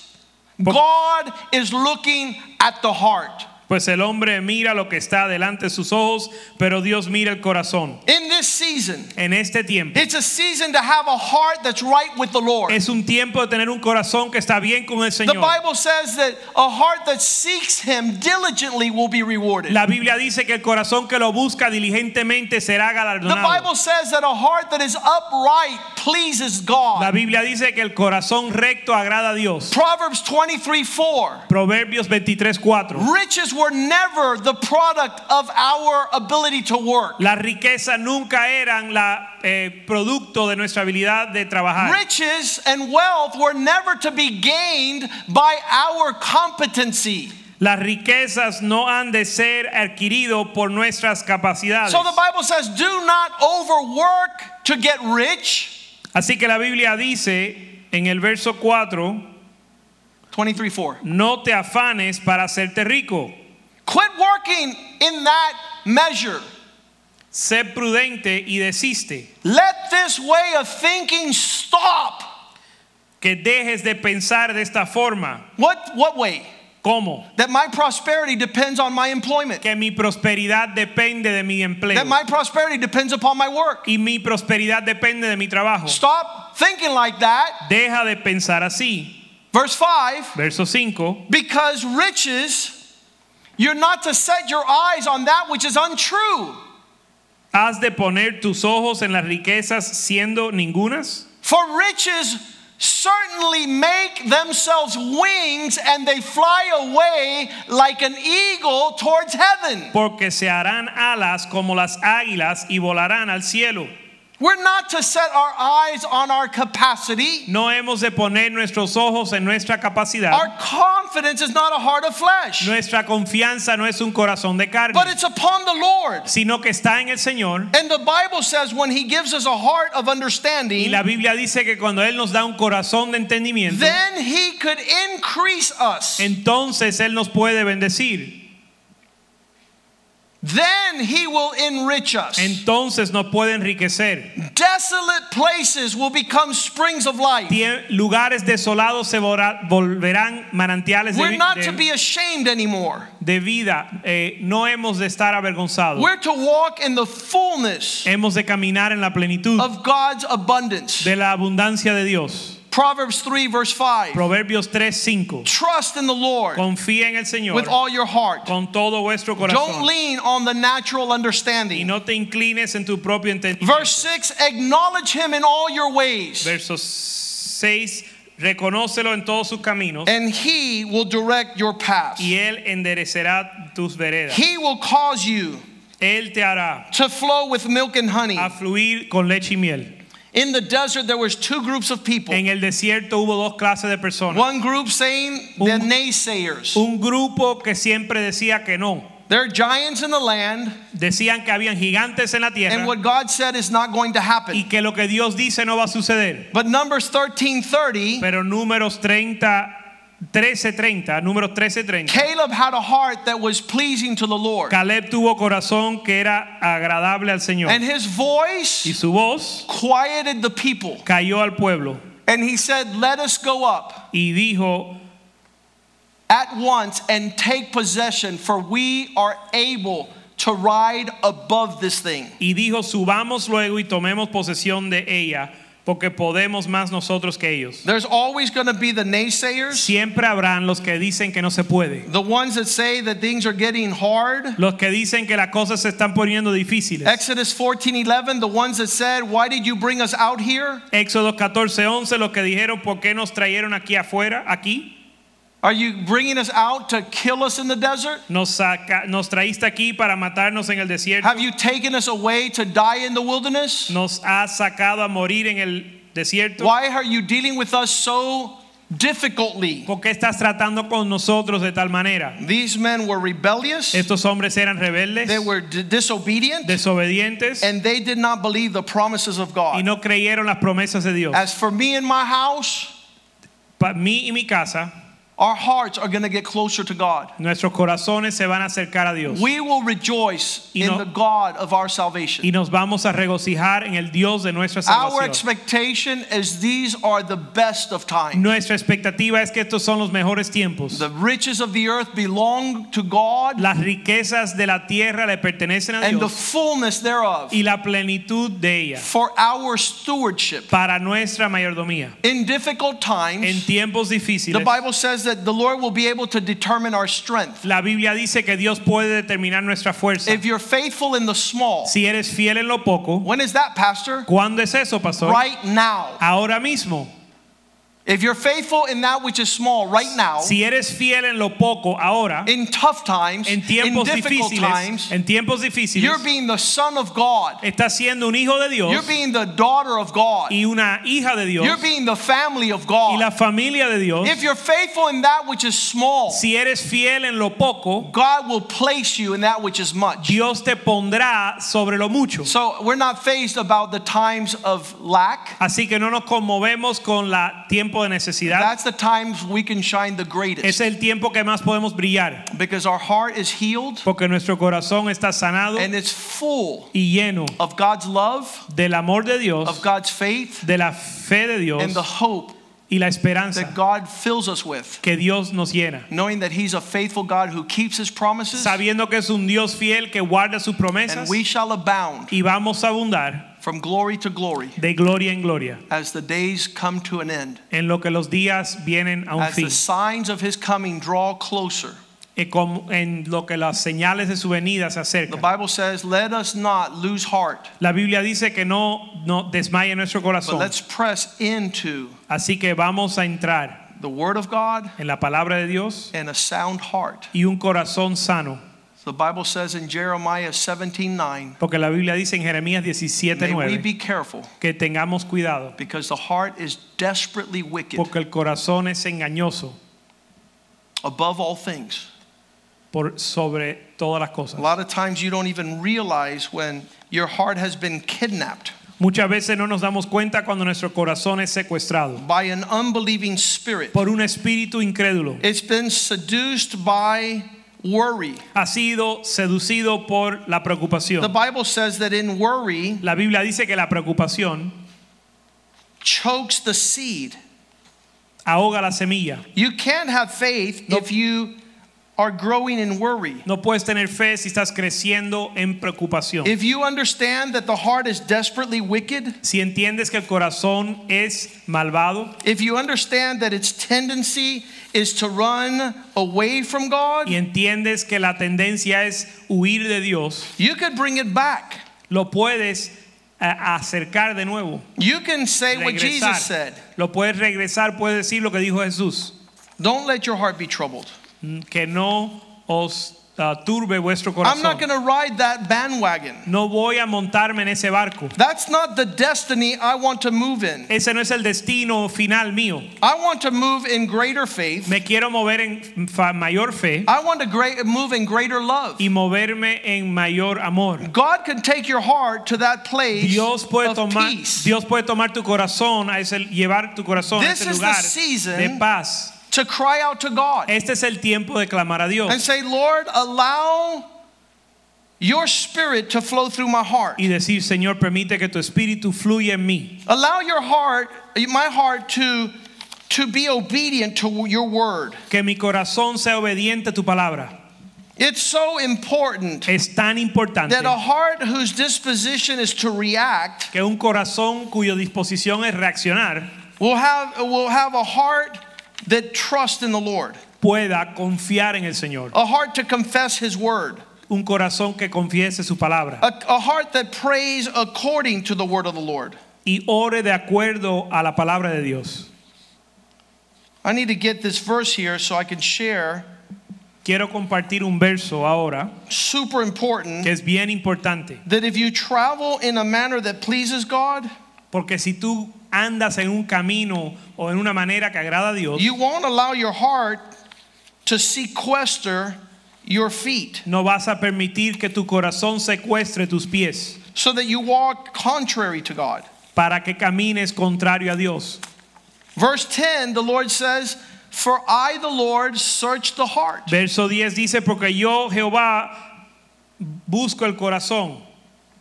God is looking at the heart. Pues el hombre mira lo que está delante de sus ojos, pero Dios mira el corazón. In this season, En este tiempo it's a season to have a heart that's right with the Lord. es un tiempo de tener un corazón que está bien con el The Señor. Bible says that a heart that seeks Him diligently will be rewarded. La Biblia dice que el corazón que lo busca diligentemente será The galardonado. Bible says that a heart that is upright pleases La. Biblia dice que el corazón recto agrada a Dios. Proverbs 23 4. Proverbios 23:4. Riches were never the product of our ability to work. Las riquezas nunca eran la eh, producto de nuestra habilidad de trabajar. Riches and wealth were never to be gained by our competency. Las riquezas no han de ser adquirido por nuestras capacidades. So the Bible says, do not overwork to get rich. Así que la Biblia dice en el verso 4, 23 4. no te afanes para hacerte rico. Quit working in that measure. Sé prudente y desiste. Let this way of thinking stop. Que dejes de pensar de esta forma. What, what way? ¿Cómo? That my prosperity depends on my employment. Que mi prosperidad depende de mi empleo. That my prosperity depends upon my work. Y mi prosperidad depende de mi trabajo. Stop thinking like that. Deja de pensar así. Verse 5 Verso 5. because riches, you're not to set your eyes on that which is untrue. ¿Has de poner tus ojos en las riquezas siendo ningunas? For riches certainly make themselves wings and they fly away like an eagle towards heaven. Porque se harán alas como las águilas y volarán al cielo. We're not to set our eyes on our capacity. No hemos de poner nuestros ojos en nuestra capacidad. Our confidence is not a heart of flesh, Nuestra confianza no es un corazón de carne, but it's upon the Lord. sino que está en el Señor. And the Bible says when He gives us a heart of understanding. Y la Biblia dice que cuando Él nos da un corazón de entendimiento, then He could increase us. entonces Él nos puede bendecir. Then He will enrich us. Entonces nos puede enriquecer. Desolate places will become springs of life. Lugares desolados se volverán manantiales de, We're vi- not de- to be ashamed anymore. de vida. Eh, no hemos de estar avergonzados. We're to walk in the fullness Hemos de caminar en la plenitud of God's abundance. de la abundancia de Dios. Proverbs 3, verse 5. Proverbios 3:5. Trust in the Lord Confía en el Señor with all your heart. con todo vuestro corazón. Don't lean on the natural understanding. y no te inclines en tu propio entendimiento. Verse 6 Acknowledge him in all your ways, Verso 6. Reconócelo en todos sus caminos and he will direct your paths. y Él enderecerá tus veredas. He will cause you Él te hará to flow with milk and honey. a fluir con leche y miel. In the desert, there was two groups of people. En el desierto hubo dos clases de personas. One group saying the naysayers. Un grupo que siempre decía que no. There are giants in the land, Decían que habían gigantes en la tierra and what God said is not going to happen. y que lo que Dios dice no va a suceder. But Numbers 13:30, Pero números 30, 13:30, números 13:30. Caleb had a heart that was pleasing to the Lord. Caleb tuvo corazón que era agradable al Señor And his voice y su voz quieted the people. cayó al pueblo And he said, Let us go up y dijo, at once and take possession, for we are able to ride above this thing. y dijo, subamos luego y tomemos posesión de ella, porque podemos más nosotros que ellos. There's always going to be the naysayers, Siempre habrán los que dicen que no se puede. the ones that say that things are getting hard. Los que dicen que las cosas se están poniendo difíciles. Exodus 14:11, the ones that said, "Why did you bring us out here? Éxodo 14, 11, los que dijeron, ¿por qué nos trajeron aquí afuera, aquí? Are you bringing us out to kill us in the desert? Nos, saca, nos traíste aquí para matarnos en el desierto. Have you taken us away to die in the wilderness? Nos has sacado a morir en el desierto. Why are you dealing with us so difficultly?" ¿Por qué estás tratando con nosotros de tal manera? These men were rebellious, Estos hombres eran rebeldes, they were disobedient, desobedientes and they did not believe the promises of y God. no creyeron las promesas de Dios. As for me and my house, Para mí y mi casa, our hearts are going to get closer to God. nuestros corazones se van a acercar a Dios We will rejoice Y in the God of our salvation. y nos vamos a regocijar en el Dios de nuestra salvación. Our expectation is these are the best of times. Nuestra expectativa es que estos son los mejores tiempos. The riches of the earth belong to God Las riquezas de la tierra le pertenecen a and the fullness thereof y la plenitud de ella for our stewardship. para nuestra mayordomía. In difficult times. En tiempos the difíciles, Bible says that the Lord will be able to determine our strength. la Biblia dice que Dios puede determinar nuestra fuerza. If you're faithful in the small, Si eres fiel en lo poco, when is that, Pastor? ¿cuándo es eso, pastor? Right now. Ahora mismo. If you're faithful in that which is small right now, Si eres fiel en lo poco ahora, in tough times, en in tiempos difficult difíciles, times, en tiempos difíciles, you're being the son of God. estás siendo un hijo de Dios You're being the daughter of God. y una hija de Dios You're being the family of y la God. familia de Dios. If you're faithful in that which is small, Si eres fiel en lo poco, God will place you in that which is much. Dios te pondrá sobre lo mucho. So we're not faced about the times of lack. Así que no nos conmovemos con la tiempo de necesidad. That's the times we can shine the greatest. Es el tiempo que más podemos brillar, because our heart is healed porque nuestro corazón está sanado and it's full y lleno of God's love, del amor de of Dios, God's faith, de la fe de Dios and the hope y la esperanza that God fills us with. que Dios nos llena. Knowing that He's a faithful God who keeps His promises, Sabiendo que es un Dios fiel que guarda sus and promesas we shall abound y vamos a abundar from glory to glory de gloria en gloria as the days come to an end. en lo que los días vienen a un As fin. the signs of His coming draw closer. Y como- en lo que las señales de su venida se The. Bible says, Let us not lose heart, La Biblia dice que no, no desmaye nuestro but corazón. let's press into Así que vamos a entrar the Word of God en la palabra de Dios and a sound heart. y un corazón sano. The Bible says in Jeremiah 17:9. Porque la Biblia dice en Jeremías 17, May we be careful que tengamos cuidado. because the heart is desperately wicked Porque el corazón es engañoso above all things. por sobre todas las A lot of times you don't even realize when your heart has been kidnapped Muchas veces no nos damos cuenta cuando nuestro corazón es secuestrado by an unbelieving spirit. por un espíritu incrédulo. It's been seduced by worry. Ha sido seducido por la The. Bible says that in worry La Biblia dice que la preocupación chokes the seed. ahoga la semilla. You can't have faith No. if you are growing in worry. No puedes tener fe si estás creciendo en preocupación. If you understand that the heart is desperately wicked, Si entiendes que el corazón es malvado if you understand that its tendency is to run away from God, y entiendes que la tendencia es huir de Dios, you could bring it back. lo puedes eh, acercar de nuevo, You can say what Jesus said. Lo puedes regresar, puedes decir lo que dijo Jesús, Don't let your heart be troubled. Que no os ah, turbe vuestro I'm not corazón. going to ride that bandwagon. No voy a montarme en ese barco. That's not the destiny I want to move in. Ese no es el destino final mío. I want to move in greater faith. Me quiero mover en fa- mayor fe I want to great, move in greater love. y moverme en mayor amor. God can take your heart to that place Dios puede of tomar, peace Dios puede tomar tu corazón a ese, llevar tu corazón a This ese is the lugar season de paz. To cry out to God Este es el tiempo de clamar a and say, Lord, allow your spirit to flow through my heart. y decir, Señor, permite que tu espíritu fluya en mí. Allow your heart, my heart to to be obedient to your word. Que mi corazón sea obediente a tu palabra. It's so important Es tan importante that a heart whose disposition is to react que un corazón cuya disposición es reaccionar will have, will have a heart that trust in the Lord, pueda confiar en el Señor. a heart to confess His word, Un corazón que confiese su palabra a, a heart that prays according to the word of the Lord. y ore de acuerdo a la palabra de Dios. I need to get this verse here so I can share. Quiero compartir un verso ahora Super important que es bien importante, that if you travel in a manner that pleases God, porque si tú andas en un camino o en una manera que agrada a Dios, you won't allow your heart to sequester your feet no vas a permitir que tu corazón secuestre tus pies so that you walk contrary to God. para que camines contrario a Dios. Verse 10, the Lord says, For I, the Lord, search the heart. Verso 10 dice, porque yo Jehová busco el corazón,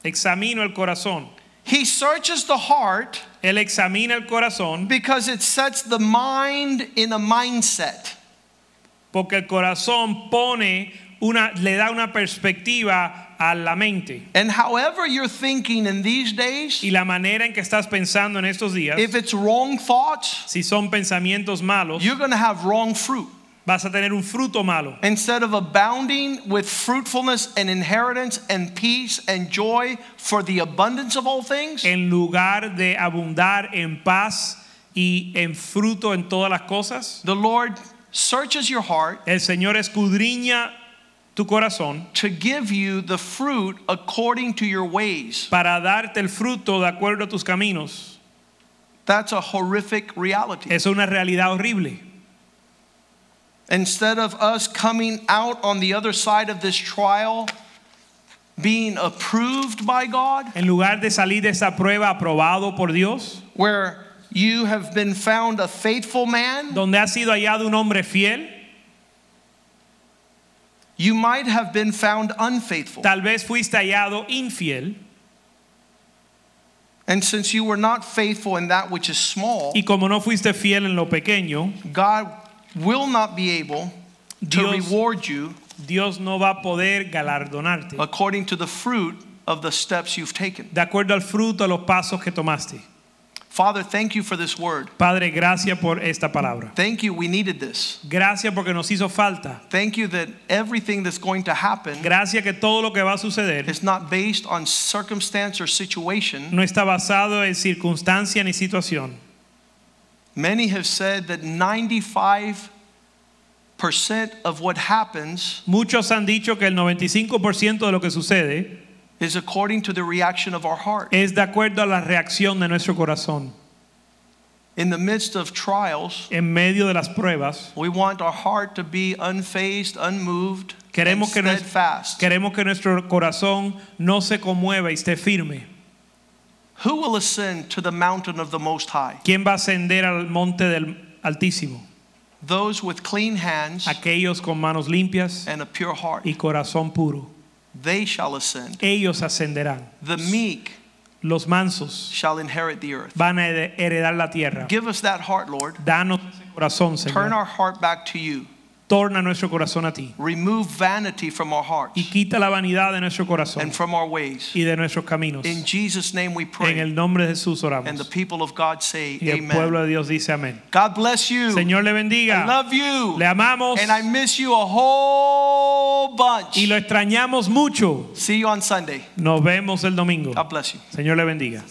examino el corazón. He searches the heart Él examina el corazón because it sets the mind in a mindset. porque el corazón pone una, le da una perspectiva a la mente. And however you're thinking in these days, Y la manera en que estás pensando en estos días, if it's wrong thoughts, si son pensamientos malos, you're going to have wrong fruit. Vas a tener un fruto malo. Instead of abounding with fruitfulness and inheritance and peace and joy for the abundance of all things, En lugar de abundar en paz y en fruto en todas las cosas, the Lord searches your heart el Señor escudriña tu corazón to give you the fruit according to your ways. para darte el fruto de acuerdo a tus caminos. That's a horrific reality. Es una realidad horrible. Instead of us coming out on the other side of this trial being approved by God, En lugar de salir de esa prueba aprobado por Dios, where you have been found a faithful man, donde ha sido hallado un hombre fiel, you might have been found unfaithful. tal vez fuiste hallado infiel And since you were not faithful in that which is small, y como no fuiste fiel en lo pequeño, God will not be able to Dios- reward you Dios no va a poder galardonarte according to the fruit of the steps you've taken. de acuerdo al fruto de los pasos que tomaste. Father, thank you for this word. Padre, gracias por esta palabra. Thank you, we needed this. Gracias porque nos hizo falta. Thank you that everything that's going to happen Gracias que todo lo que va a suceder is not based on circumstance or situation. no está basado en circunstancia ni situación. Many have said that 95% of what happens Muchos han dicho que el 95% de lo que sucede is according to the reaction of our heart. es de acuerdo a la reacción de nuestro corazón. In the midst of trials, En medio de las pruebas, we want our heart to be unfazed, unmoved, queremos and steadfast. queremos que nuestro corazón no se conmueva y esté firme. Who will ascend to the mountain of the Most High? ¿Quién va a ascender al monte del Altísimo? Those with clean hands Aquellos con manos limpias and a pure heart. y corazón puro. They shall ascend. Ellos ascenderán. The meek Los mansos shall inherit the earth. van a heredar la tierra. Give us that heart, Lord. Danos ese corazón, Turn our heart back to you. Torna nuestro corazón a ti. Remove vanity from our hearts Y quita la vanidad de nuestro corazón and from our ways. y de nuestros caminos. In Jesus' name we En pray. el nombre de Jesús And the people of God say, Y el pueblo Amen. de Dios dice amén. God bless you. Señor le bendiga. I love you. Le amamos And I miss you a whole bunch. y lo extrañamos mucho. See you on Sunday. Nos vemos el domingo. God bless you. Señor le bendiga.